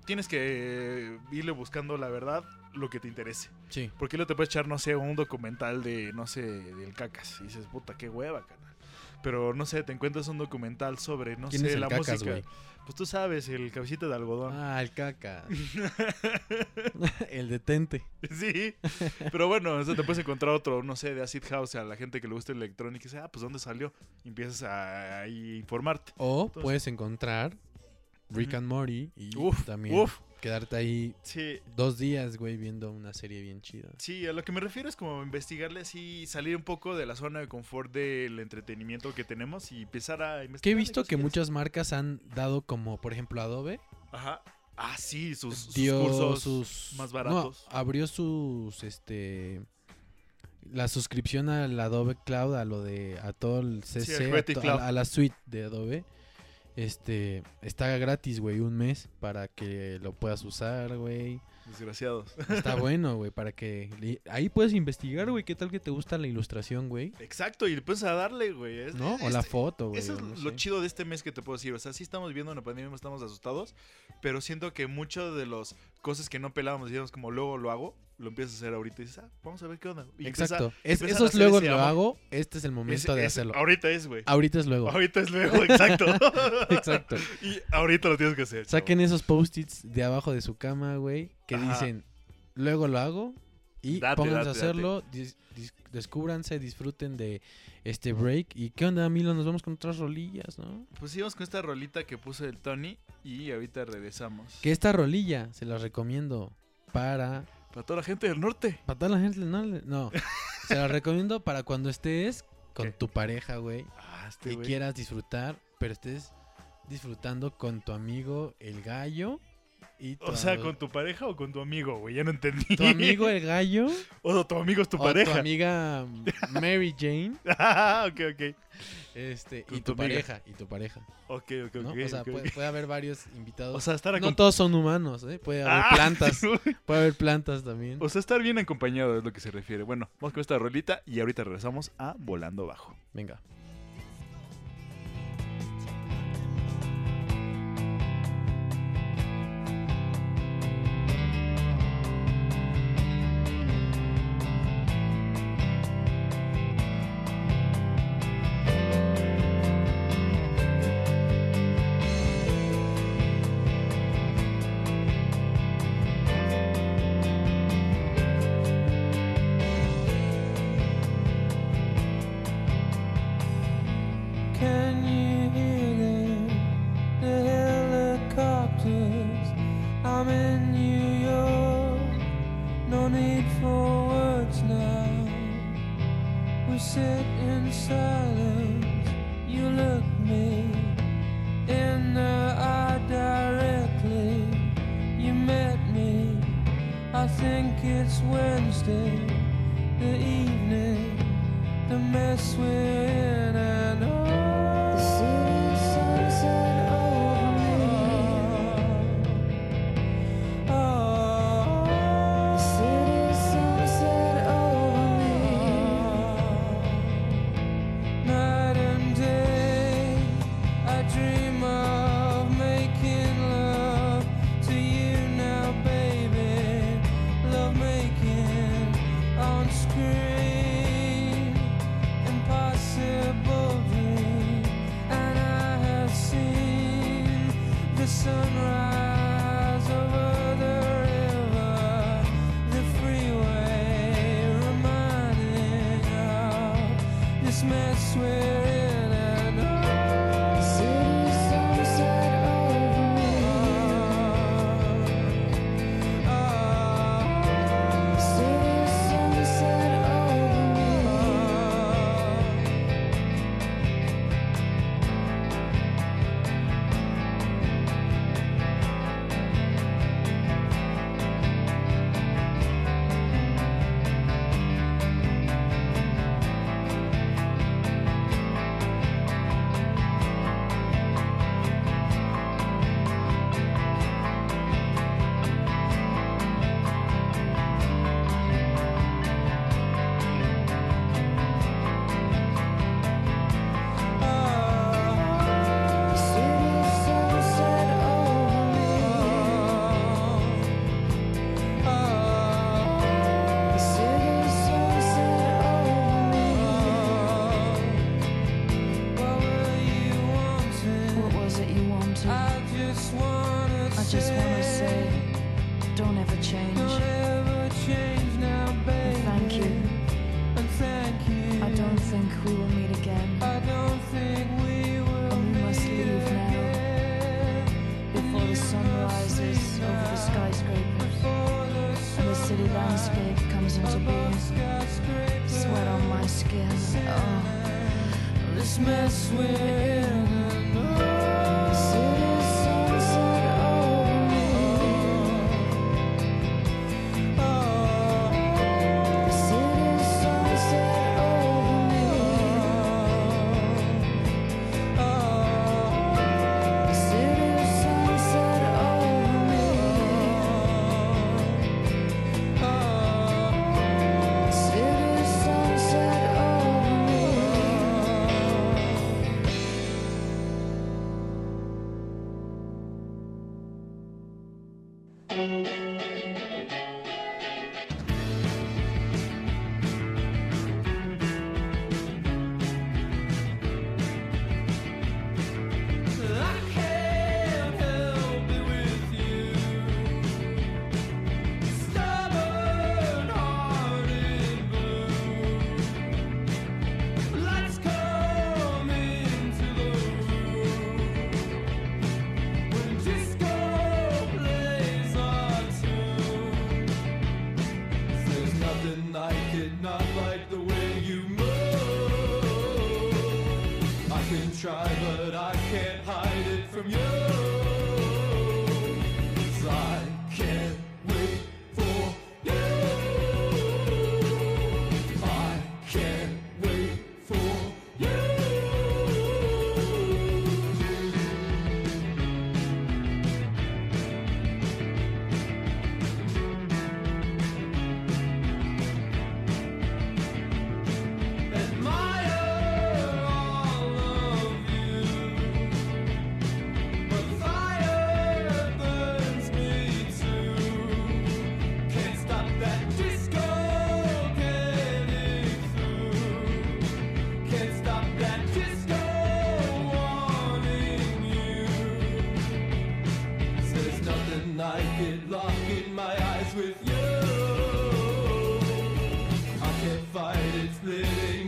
Speaker 1: tienes que irle buscando la verdad, lo que te interese.
Speaker 2: Sí.
Speaker 1: Porque luego te puedes echar, no sé, un documental de, no sé, del cacas. Y dices, puta, qué hueva, canal. Pero no sé, te encuentras un documental sobre, no
Speaker 2: ¿Quién
Speaker 1: sé,
Speaker 2: es el
Speaker 1: la
Speaker 2: Cacas,
Speaker 1: música. Pues tú sabes, el cabecita de algodón.
Speaker 2: Ah, el caca. el detente.
Speaker 1: sí. Pero bueno, o sea, te puedes encontrar otro, no sé, de Acid House a la gente que le gusta el electrónica y dice, ah, pues ¿dónde salió? Y empiezas a, informarte.
Speaker 2: O
Speaker 1: Entonces-
Speaker 2: puedes encontrar Rick and Morty y
Speaker 1: Uf,
Speaker 2: también
Speaker 1: uf.
Speaker 2: Quedarte ahí
Speaker 1: Sí,
Speaker 2: dos días, güey, viendo una serie bien chida.
Speaker 1: sí, a lo que me refiero es como investigarle así, salir un poco de la zona de confort del entretenimiento que tenemos y empezar a investigar.
Speaker 2: Que he visto que muchas marcas han dado como, por ejemplo, Adobe
Speaker 1: Ajá. Ah, sí, sus, sus
Speaker 2: dio
Speaker 1: cursos
Speaker 2: sus
Speaker 1: más
Speaker 2: no,
Speaker 1: baratos.
Speaker 2: abrió sus este la suscripción al Adobe Cloud a lo de a todo el
Speaker 1: Sí,
Speaker 2: CC to- a la suite de Adobe este está gratis güey un mes para que lo puedas usar güey
Speaker 1: Desgraciados.
Speaker 2: está bueno güey para que ahí puedes investigar güey qué tal que te gusta la ilustración güey
Speaker 1: Exacto, y después a darle, güey. Es-
Speaker 2: no o la foto güey
Speaker 1: Eso es
Speaker 2: no
Speaker 1: lo
Speaker 2: sé.
Speaker 1: chido de este mes que te puedo decir. O sea, sí estamos viendo una pandemia, estamos asustados, pero siento que mucho de las cosas que no pelábamos, digamos, como luego lo hago, lo empiezas a hacer ahorita y dices, ah, vamos a ver qué onda. Y empieza-
Speaker 2: exacto es,
Speaker 1: empiezan
Speaker 2: eso es luego lo
Speaker 1: amor.
Speaker 2: hago este es el momento de hacerlo
Speaker 1: Ahorita es, güey.
Speaker 2: ahorita es luego
Speaker 1: Ahorita es luego, exacto.
Speaker 2: exacto
Speaker 1: Y ahorita lo tienes que hacer. chavo.
Speaker 2: Saquen esos post-its de abajo de su cama, güey, que
Speaker 1: Ajá.
Speaker 2: dicen, luego lo hago y
Speaker 1: Date,
Speaker 2: pónganse
Speaker 1: date,
Speaker 2: a hacerlo, dis- dis- descúbranse, disfruten de este break. ¿Y qué onda, Milo? Nos vamos con otras rolillas, ¿no?
Speaker 1: Pues íbamos con esta rolita que puso el Tony y ahorita regresamos.
Speaker 2: Que esta rolilla se la recomiendo para...
Speaker 1: Para toda la gente del norte.
Speaker 2: Para toda la gente, no, no. se la recomiendo para cuando estés con
Speaker 1: ¿Qué?
Speaker 2: tu pareja, güey,
Speaker 1: Ah, este
Speaker 2: y quieras disfrutar, pero estés disfrutando con tu amigo el gallo y
Speaker 1: O sea, ¿con tu pareja o con tu amigo, güey? Ya no entendí.
Speaker 2: tu amigo el gallo
Speaker 1: O tu amigo es tu
Speaker 2: o
Speaker 1: pareja.
Speaker 2: tu amiga Mary Jane
Speaker 1: Ah, ok, ok.
Speaker 2: este y
Speaker 1: tu
Speaker 2: pareja y tu pareja
Speaker 1: Ok, ok,
Speaker 2: ¿no?
Speaker 1: ok.
Speaker 2: o sea
Speaker 1: ok,
Speaker 2: puede,
Speaker 1: ok.
Speaker 2: puede haber varios invitados
Speaker 1: O sea, estar
Speaker 2: no todos son humanos ¿eh? puede haber
Speaker 1: Ah,
Speaker 2: plantas puede haber plantas también
Speaker 1: O sea, estar bien acompañado es lo que se refiere. Bueno, vamos con esta rolita y ahorita regresamos a Volando Bajo.
Speaker 2: venga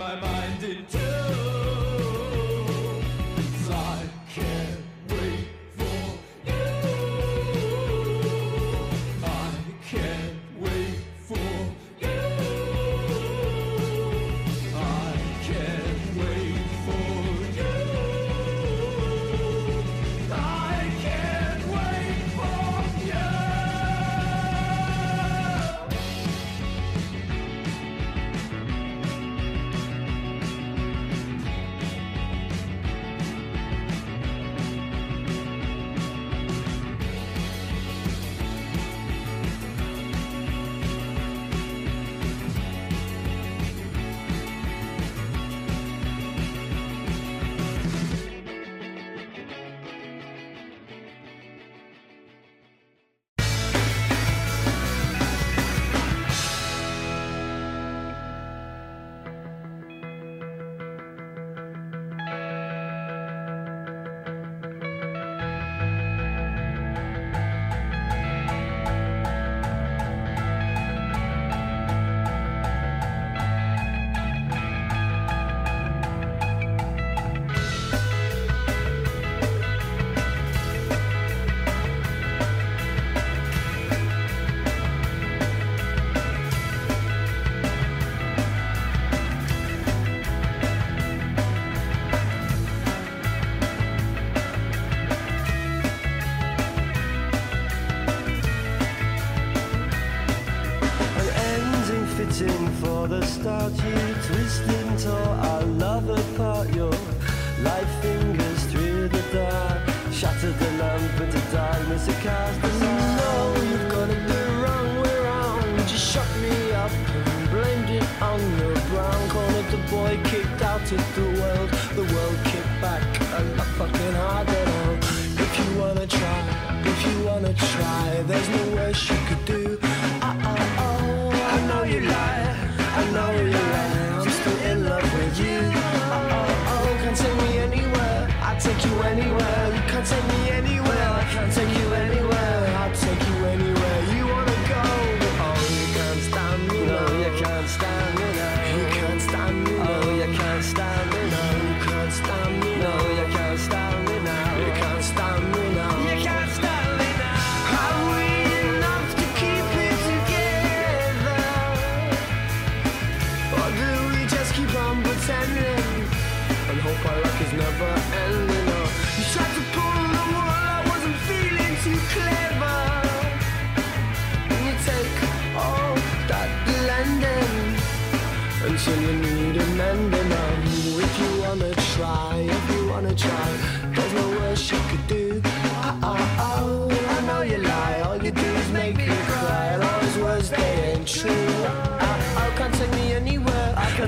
Speaker 6: my
Speaker 7: mind into Shake.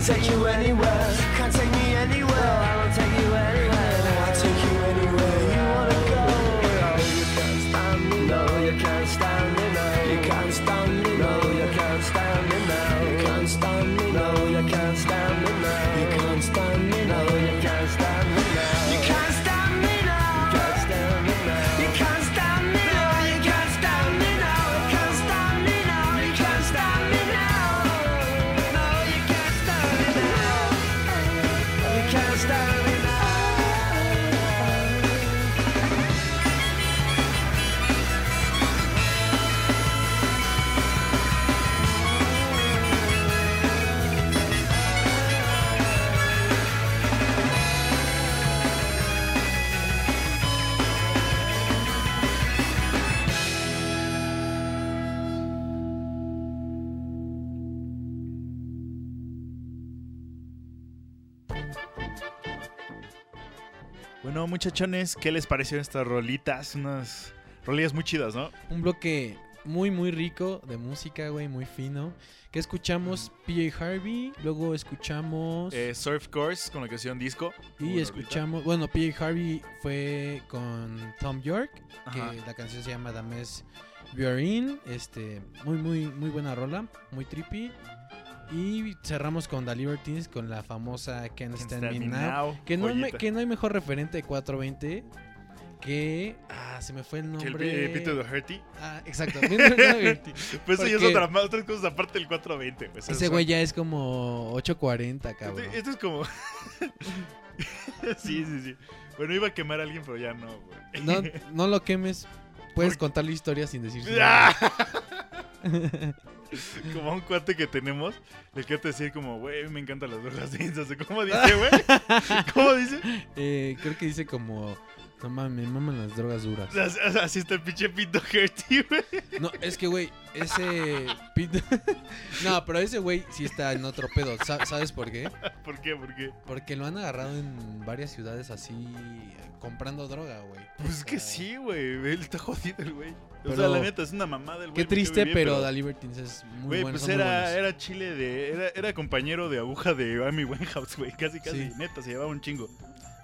Speaker 7: Take you anywhere. Can't take me
Speaker 1: Bueno, muchachones, ¿qué les parecieron estas rolitas? Unas rolillas muy chidas, ¿no?
Speaker 2: Un bloque muy, muy rico de música, güey, muy fino. Que escuchamos PJ Harvey, luego escuchamos...
Speaker 1: Eh, Surf Course con la canción Disco.
Speaker 2: y escuchamos... Bueno, PJ Harvey fue con Tom York,
Speaker 1: Ajá.
Speaker 2: que la canción se llama Dames Violin. Este, muy, muy, muy buena rola, muy trippy. Y cerramos con The Libertines con la famosa Can't Stand, Me Now. que, no me-
Speaker 1: joyita.
Speaker 2: que no hay mejor referente de 420 que... Ah, se me fue el
Speaker 1: Que el
Speaker 2: nombre.
Speaker 1: eh, Pito Doherty.
Speaker 2: Ah, exacto. Peter
Speaker 1: pues eso ya es otra, más- otras cosas aparte del 420. Pues,
Speaker 2: Ese güey ya es como 840, cabrón.
Speaker 1: Este, este es como. sí, sí, sí. Bueno, iba a quemar a alguien, pero ya no, güey.
Speaker 2: No, no lo quemes. Puedes contar la historia sin decir.
Speaker 1: como a un cuate que tenemos, le quiero decir como, güey, me encantan las drogas densas. ¿Cómo dice, güey? ¿Cómo dice?
Speaker 2: Eh, creo que dice como. No mames, me maman las drogas duras.
Speaker 1: Así, así está el pinche Pito güey.
Speaker 2: No, es que, güey, ese. pit- no, pero ese güey sí está en otro pedo. Sa- ¿Sabes por qué?
Speaker 1: ¿Por qué? ¿Por qué?
Speaker 2: Porque lo han agarrado en varias ciudades así. comprando droga, güey.
Speaker 1: Pues es que sí, güey. Él está jodido, el güey. O sea,
Speaker 2: Pero-
Speaker 1: la neta, es una mamada el güey.
Speaker 2: Qué
Speaker 1: me cae
Speaker 2: triste,
Speaker 1: bien,
Speaker 2: pero The Libertines es muy
Speaker 1: Güey,
Speaker 2: bueno.
Speaker 1: pues
Speaker 2: son muy
Speaker 1: era,
Speaker 2: buenos.
Speaker 1: era chile de. Era, era compañero de aguja de Amy Winehouse, güey. Casi, casi.
Speaker 2: Sí.
Speaker 1: Neta, se llevaba un chingo.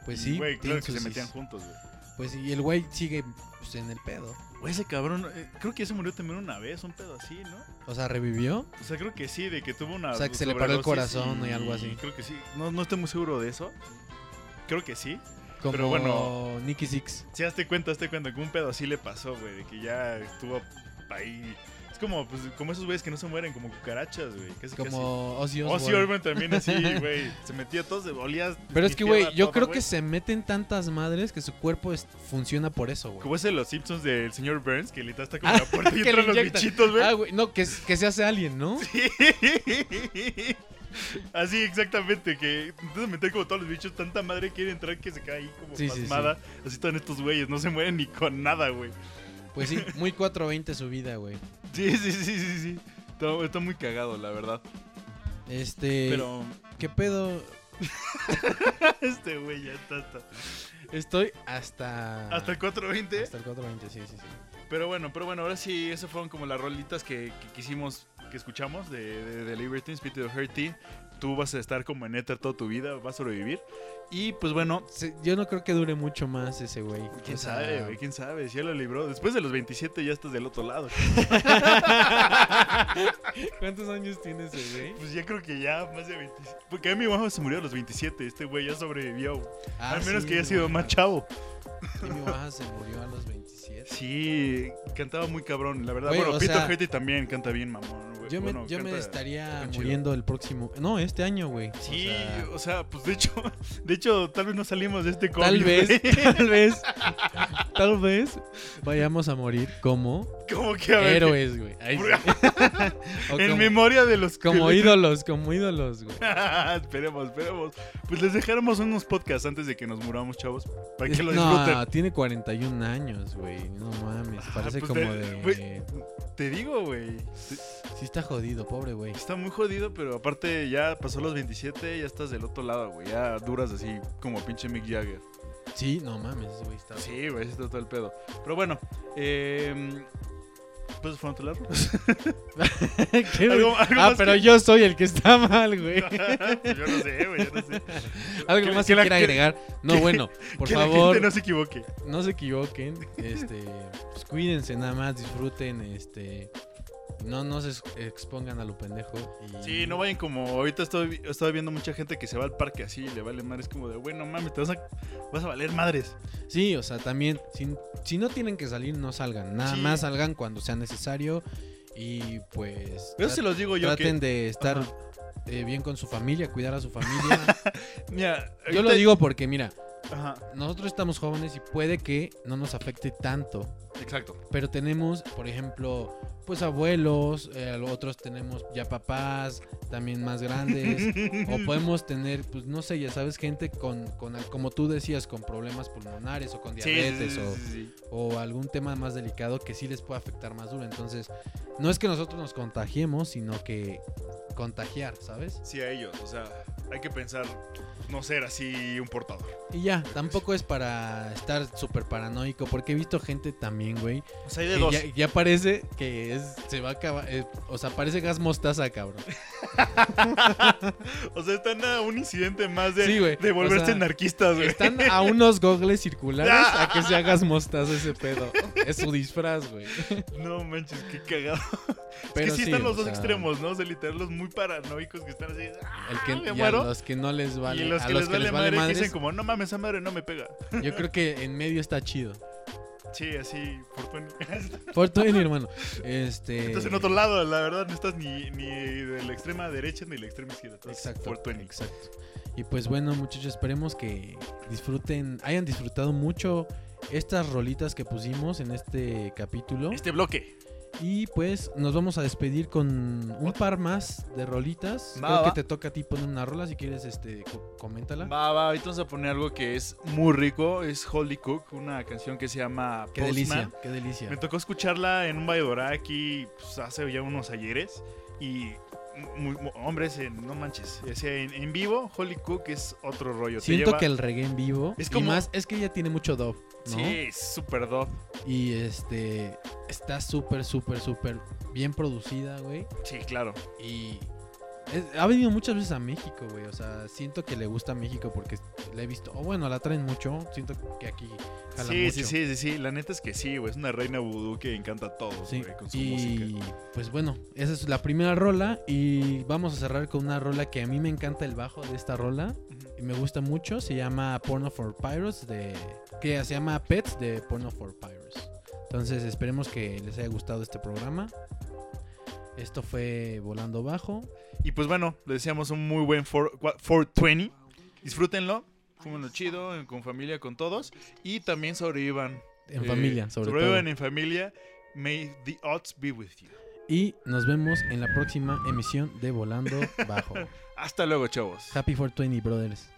Speaker 2: Pues sí,
Speaker 1: Güey, claro
Speaker 2: tienen
Speaker 1: que se metían juntos, güey.
Speaker 2: Pues y el güey sigue pues, en el pedo.
Speaker 1: Güey, ese cabrón. eh, creo que ya se murió también una vez, un pedo así, ¿no?
Speaker 2: O sea, revivió.
Speaker 1: O sea, creo que sí, de que tuvo una.
Speaker 2: O sea, que se le paró el corazón y algo así.
Speaker 1: Creo que sí. No, no estoy muy seguro de eso. Creo que sí.
Speaker 2: Como
Speaker 1: Pero bueno.
Speaker 2: Nicky Six.
Speaker 1: Sí, hazte cuenta, hazte cuenta que un pedo así le pasó, güey. De que ya estuvo ahí. Es como, pues, como esos güeyes que no se mueren, como cucarachas, güey. Casi,
Speaker 2: Como Ozzy
Speaker 1: casi.
Speaker 2: Osbourne.
Speaker 1: Ozzy Osbourne también así, güey. Se metía todo, se olía.
Speaker 2: Pero es que, güey, yo creo que se meten tantas madres que su cuerpo es- funciona por eso, güey.
Speaker 1: Como ese de los Simpsons del señor Burns, que literal está como en la puerta y entran
Speaker 2: le
Speaker 1: los bichitos, güey.
Speaker 2: Ah, güey, no, que, que se hace alguien, ¿no?
Speaker 1: Así, exactamente, que intentan meter como todos los bichos, tanta madre quiere entrar que se cae ahí como
Speaker 2: Sí, sí,
Speaker 1: pasmada. Así están estos güeyes, no se mueren ni con nada, güey.
Speaker 2: Pues sí, muy 420 su vida, güey.
Speaker 1: Sí, sí, sí, sí, sí. Está, está muy cagado, la verdad.
Speaker 2: Este.
Speaker 1: Pero
Speaker 2: ¿Qué pedo?
Speaker 1: este güey ya está.
Speaker 2: Estoy hasta.
Speaker 1: Hasta el 420.
Speaker 2: Hasta el 420, sí, sí, sí.
Speaker 1: Pero bueno, pero bueno, ahora sí, esas fueron como las rolitas que, que quisimos, que escuchamos de, de, de Libertines, Pity of Hurty. Tú vas a estar como en toda tu vida, vas a sobrevivir. Y pues bueno,
Speaker 2: Yo no creo que dure mucho más ese güey.
Speaker 1: quién
Speaker 2: O sea,
Speaker 1: sabe, güey, quién sabe, si ya lo libró. Después de los 27 ya estás del otro lado.
Speaker 2: ¿Cuántos años tiene ese güey?
Speaker 1: Pues ya creo que ya más de 27. Porque a mí mi mamá se murió a los 27, este güey ya sobrevivió.
Speaker 2: Ah,
Speaker 1: Al menos
Speaker 2: sí,
Speaker 1: que haya sido más chavo.
Speaker 2: Y mi baja se murió a los 27.
Speaker 1: Sí, cantaba muy cabrón, la verdad.
Speaker 2: Oye,
Speaker 1: bueno, Pito
Speaker 2: sea,
Speaker 1: también canta bien, mamón. güey.
Speaker 2: Yo me, yo me estaría muriendo el próximo. No, este año, güey. O
Speaker 1: Sí,
Speaker 2: sea,
Speaker 1: o sea, pues de hecho, de hecho, tal vez no salimos de este COVID.
Speaker 2: tal vez, tal vez, tal vez vayamos a morir como
Speaker 1: Como que a ver.
Speaker 2: héroes, güey. Ahí sí.
Speaker 1: En
Speaker 2: como-
Speaker 1: memoria de los
Speaker 2: Como ídolos, como ídolos, güey.
Speaker 1: esperemos, esperemos. Pues les dejáramos unos podcasts antes de que nos muramos, chavos. Para que lo
Speaker 2: no,
Speaker 1: disfruten.
Speaker 2: tiene 41 años, güey. No mames,
Speaker 1: Ah,
Speaker 2: parece
Speaker 1: pues
Speaker 2: como
Speaker 1: de- Te digo, güey.
Speaker 2: Sí está jodido, pobre güey.
Speaker 1: Está muy jodido, pero aparte ya pasó los 27, ya estás del otro lado, güey. Ya duras así como pinche Mick Jagger.
Speaker 2: Sí, no mames, güey está...
Speaker 1: Sí, güey, está todo el pedo. Pero bueno, eh, pues fueron todas las rolas.
Speaker 2: ¿Qué, güey?
Speaker 1: Algo- algo
Speaker 2: ah, pero
Speaker 1: que-
Speaker 2: yo soy el que está mal, güey.
Speaker 1: Yo no sé, güey, yo no sé.
Speaker 2: Algo
Speaker 1: Que-
Speaker 2: más
Speaker 1: que
Speaker 2: quiera agregar. No, bueno, por
Speaker 1: que la
Speaker 2: favor,
Speaker 1: gente no se equivoque.
Speaker 2: no se equivoquen. Este, pues cuídense nada más, disfruten, este, no, no se ex- expongan a lo pendejo. Y...
Speaker 1: Sí, no vayan como ahorita estoy, estoy viendo mucha gente que se va al parque así y le vale madres como de, bueno, mames, te vas a, vas a valer madres.
Speaker 2: Sí, o sea, también, si, si no tienen que salir, no salgan. Nada
Speaker 1: Sí.
Speaker 2: más salgan cuando sea necesario. Y pues.
Speaker 1: Eso se los digo yo
Speaker 2: Traten
Speaker 1: que-
Speaker 2: de estar eh, bien con su familia, cuidar a su familia.
Speaker 1: Mira,
Speaker 2: Yo lo digo porque, mira,
Speaker 1: Ajá,
Speaker 2: nosotros estamos jóvenes y puede que no nos afecte tanto.
Speaker 1: exacto.
Speaker 2: Pero tenemos, por ejemplo, pues abuelos, eh, otros tenemos ya papás, también más grandes. o podemos tener, pues no sé, ya sabes, gente con, con, como tú decías, con problemas pulmonares o con
Speaker 1: Sí, sí,
Speaker 2: diabetes
Speaker 1: sí,
Speaker 2: o, o algún tema más delicado que sí les puede afectar más duro. Entonces, no es que nosotros nos contagiemos, sino que contagiar, ¿sabes?
Speaker 1: Sí, a ellos, o sea, hay que pensar no ser así un portador.
Speaker 2: Y ya, tampoco es para estar súper paranoico, porque he visto gente también, güey.
Speaker 1: O sea, hay de dos.
Speaker 2: Ya, ya parece que es, se va a acabar, eh, o sea, parece gas mostaza, cabrón.
Speaker 1: O sea, están a un incidente más de,
Speaker 2: Sí, güey,
Speaker 1: de volverse
Speaker 2: o sea,
Speaker 1: anarquistas, güey.
Speaker 2: Están a unos gogles circulares a que se hagas mostaza ese pedo. Es su disfraz, güey.
Speaker 1: No manches, qué cagado.
Speaker 2: Pero
Speaker 1: es que sí,
Speaker 2: sí,
Speaker 1: están los dos
Speaker 2: sea,
Speaker 1: extremos, ¿no? O sea, literal, los muy paranoicos que están así. ¡ah,
Speaker 2: El que,
Speaker 1: me
Speaker 2: y a
Speaker 1: muero!
Speaker 2: los que no les vale,
Speaker 1: los
Speaker 2: a
Speaker 1: que
Speaker 2: los
Speaker 1: les
Speaker 2: que
Speaker 1: vale,
Speaker 2: les vale
Speaker 1: madre,
Speaker 2: madres,
Speaker 1: dicen como, no mames, esa madre no me pega.
Speaker 2: yo creo que en medio está chido.
Speaker 1: Sí, así, por tu-
Speaker 2: hermano. Este.
Speaker 1: Estás en otro lado, la verdad, no estás ni, ni de la extrema derecha ni de la extrema izquierda.
Speaker 2: Exacto.
Speaker 1: por
Speaker 2: Exacto. Y pues bueno, muchachos, esperemos que disfruten, hayan disfrutado mucho estas rolitas que pusimos en este capítulo.
Speaker 1: Este bloque.
Speaker 2: Y pues nos vamos a despedir con un par más de rolitas.
Speaker 1: Va,
Speaker 2: Creo
Speaker 1: va.
Speaker 2: que te toca a ti poner una rola si quieres, este, co- coméntala.
Speaker 1: Va, va, ahorita vamos a poner algo que es muy rico, es Holy Cook, una canción que se llama
Speaker 2: Qué
Speaker 1: Postman.
Speaker 2: delicia, qué delicia.
Speaker 1: Me tocó escucharla en un Valladolid aquí pues, hace ya unos ayeres y muy, muy- hombres, en- no manches, o sea, en, en vivo Holy Cook es otro rollo.
Speaker 2: Siento
Speaker 1: lleva-
Speaker 2: que el reggae en vivo
Speaker 1: Es
Speaker 2: y más es que ella tiene mucho dub, ¿no?
Speaker 1: Sí, súper dope.
Speaker 2: Y este está súper súper súper bien producida, güey.
Speaker 1: Sí, claro.
Speaker 2: Y es- ha venido muchas veces a México, güey. O sea, siento que le gusta México porque la he visto. O bueno, la traen mucho. Siento que aquí jala
Speaker 1: Sí,
Speaker 2: mucho.
Speaker 1: sí, sí, sí, sí, la neta es que sí, güey, es una reina vudú que encanta a todos,
Speaker 2: Sí,
Speaker 1: güey, con su
Speaker 2: y
Speaker 1: música.
Speaker 2: pues bueno, esa es la primera rola y vamos a cerrar con una rola que a mí me encanta el bajo de esta rola y me gusta mucho, se llama Porno for Pyros de que se llama Pets de Porno for Pyros. Entonces, esperemos que les haya gustado este programa. Esto fue Volando Bajo.
Speaker 1: Y pues bueno, les deseamos un muy buen 4- cua- 420. Disfrútenlo, fúmenlo chido, con familia, con todos. Y también sobrevivan.
Speaker 2: En familia, sobre
Speaker 1: Sobrevivan
Speaker 2: todo.
Speaker 1: en familia. May the odds be with you.
Speaker 2: Y nos vemos en la próxima emisión de Volando Bajo.
Speaker 1: Hasta luego, chavos.
Speaker 2: Happy 420, brothers.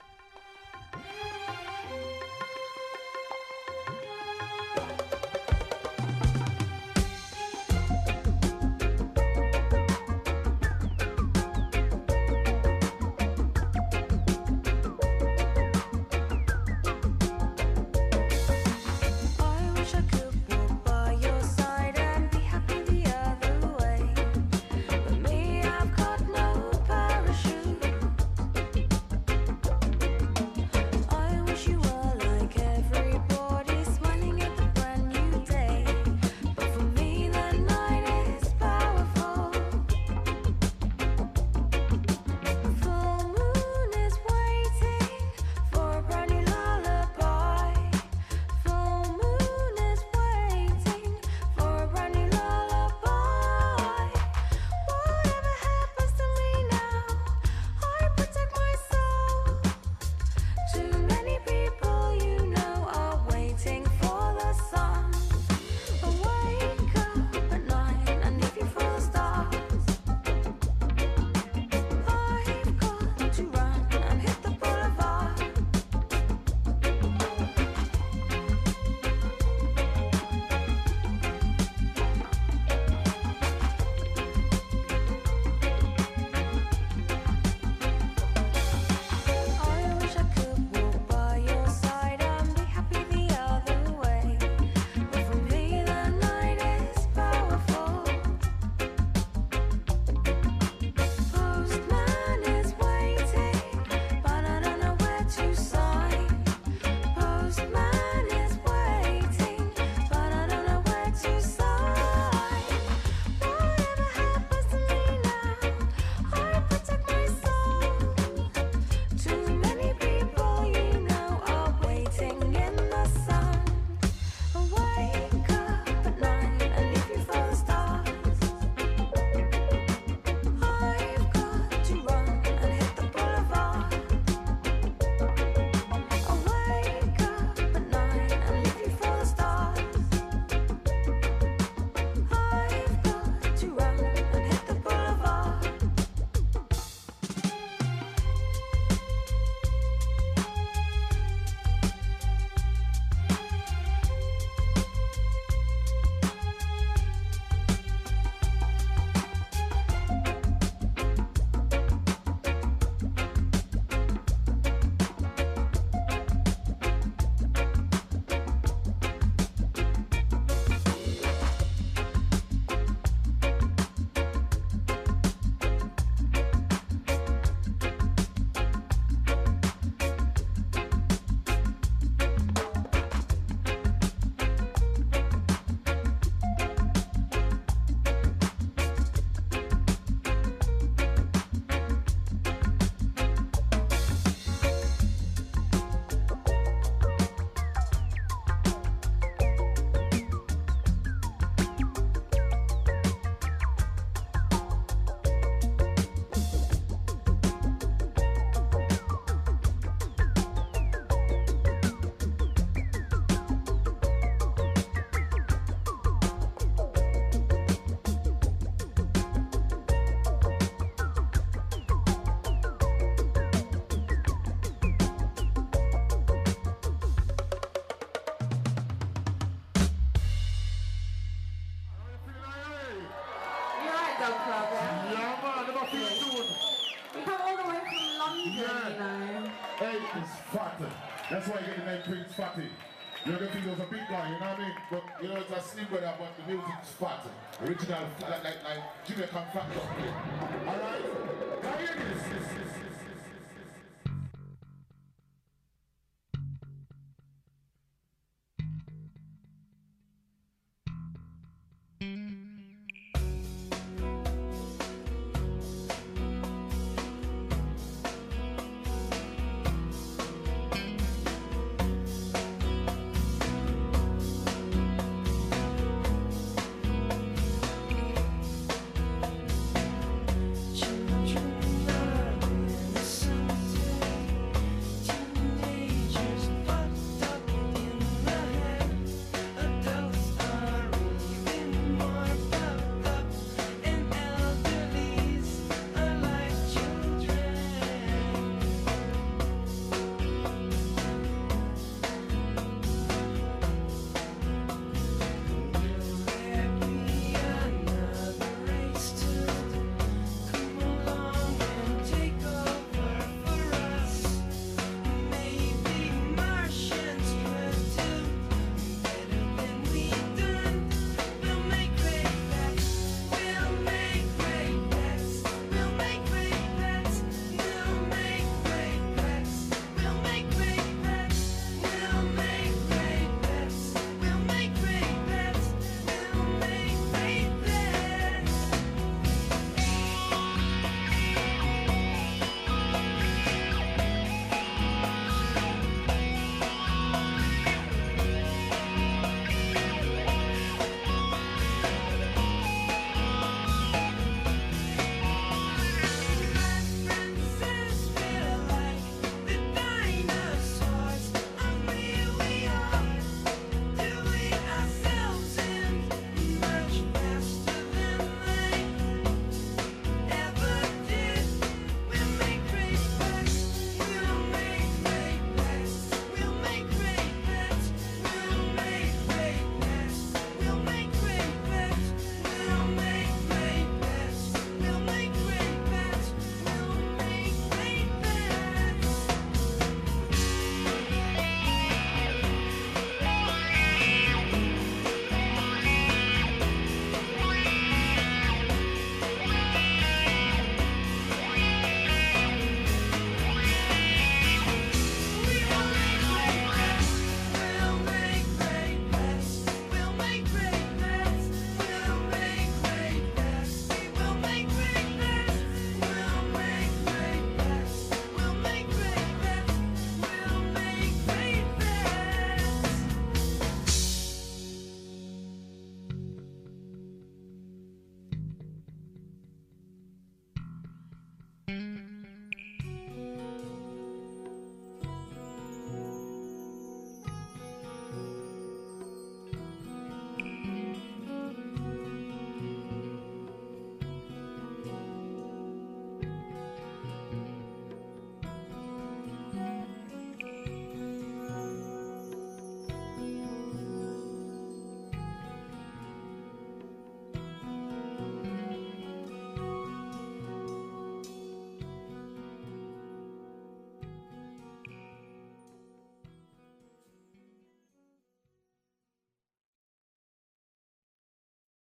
Speaker 8: Club,
Speaker 9: yeah? Man, never feel soon.
Speaker 8: We come all the way from London,
Speaker 9: Yeah.
Speaker 8: you know.
Speaker 9: Hey, it's fatty. That's why you get the name Prince Fatty. You know, think he was a big guy, you know what I mean? But, you know, it's a slim brother, but the music's fat. Original, like, like, like Jamaican fat. Alright?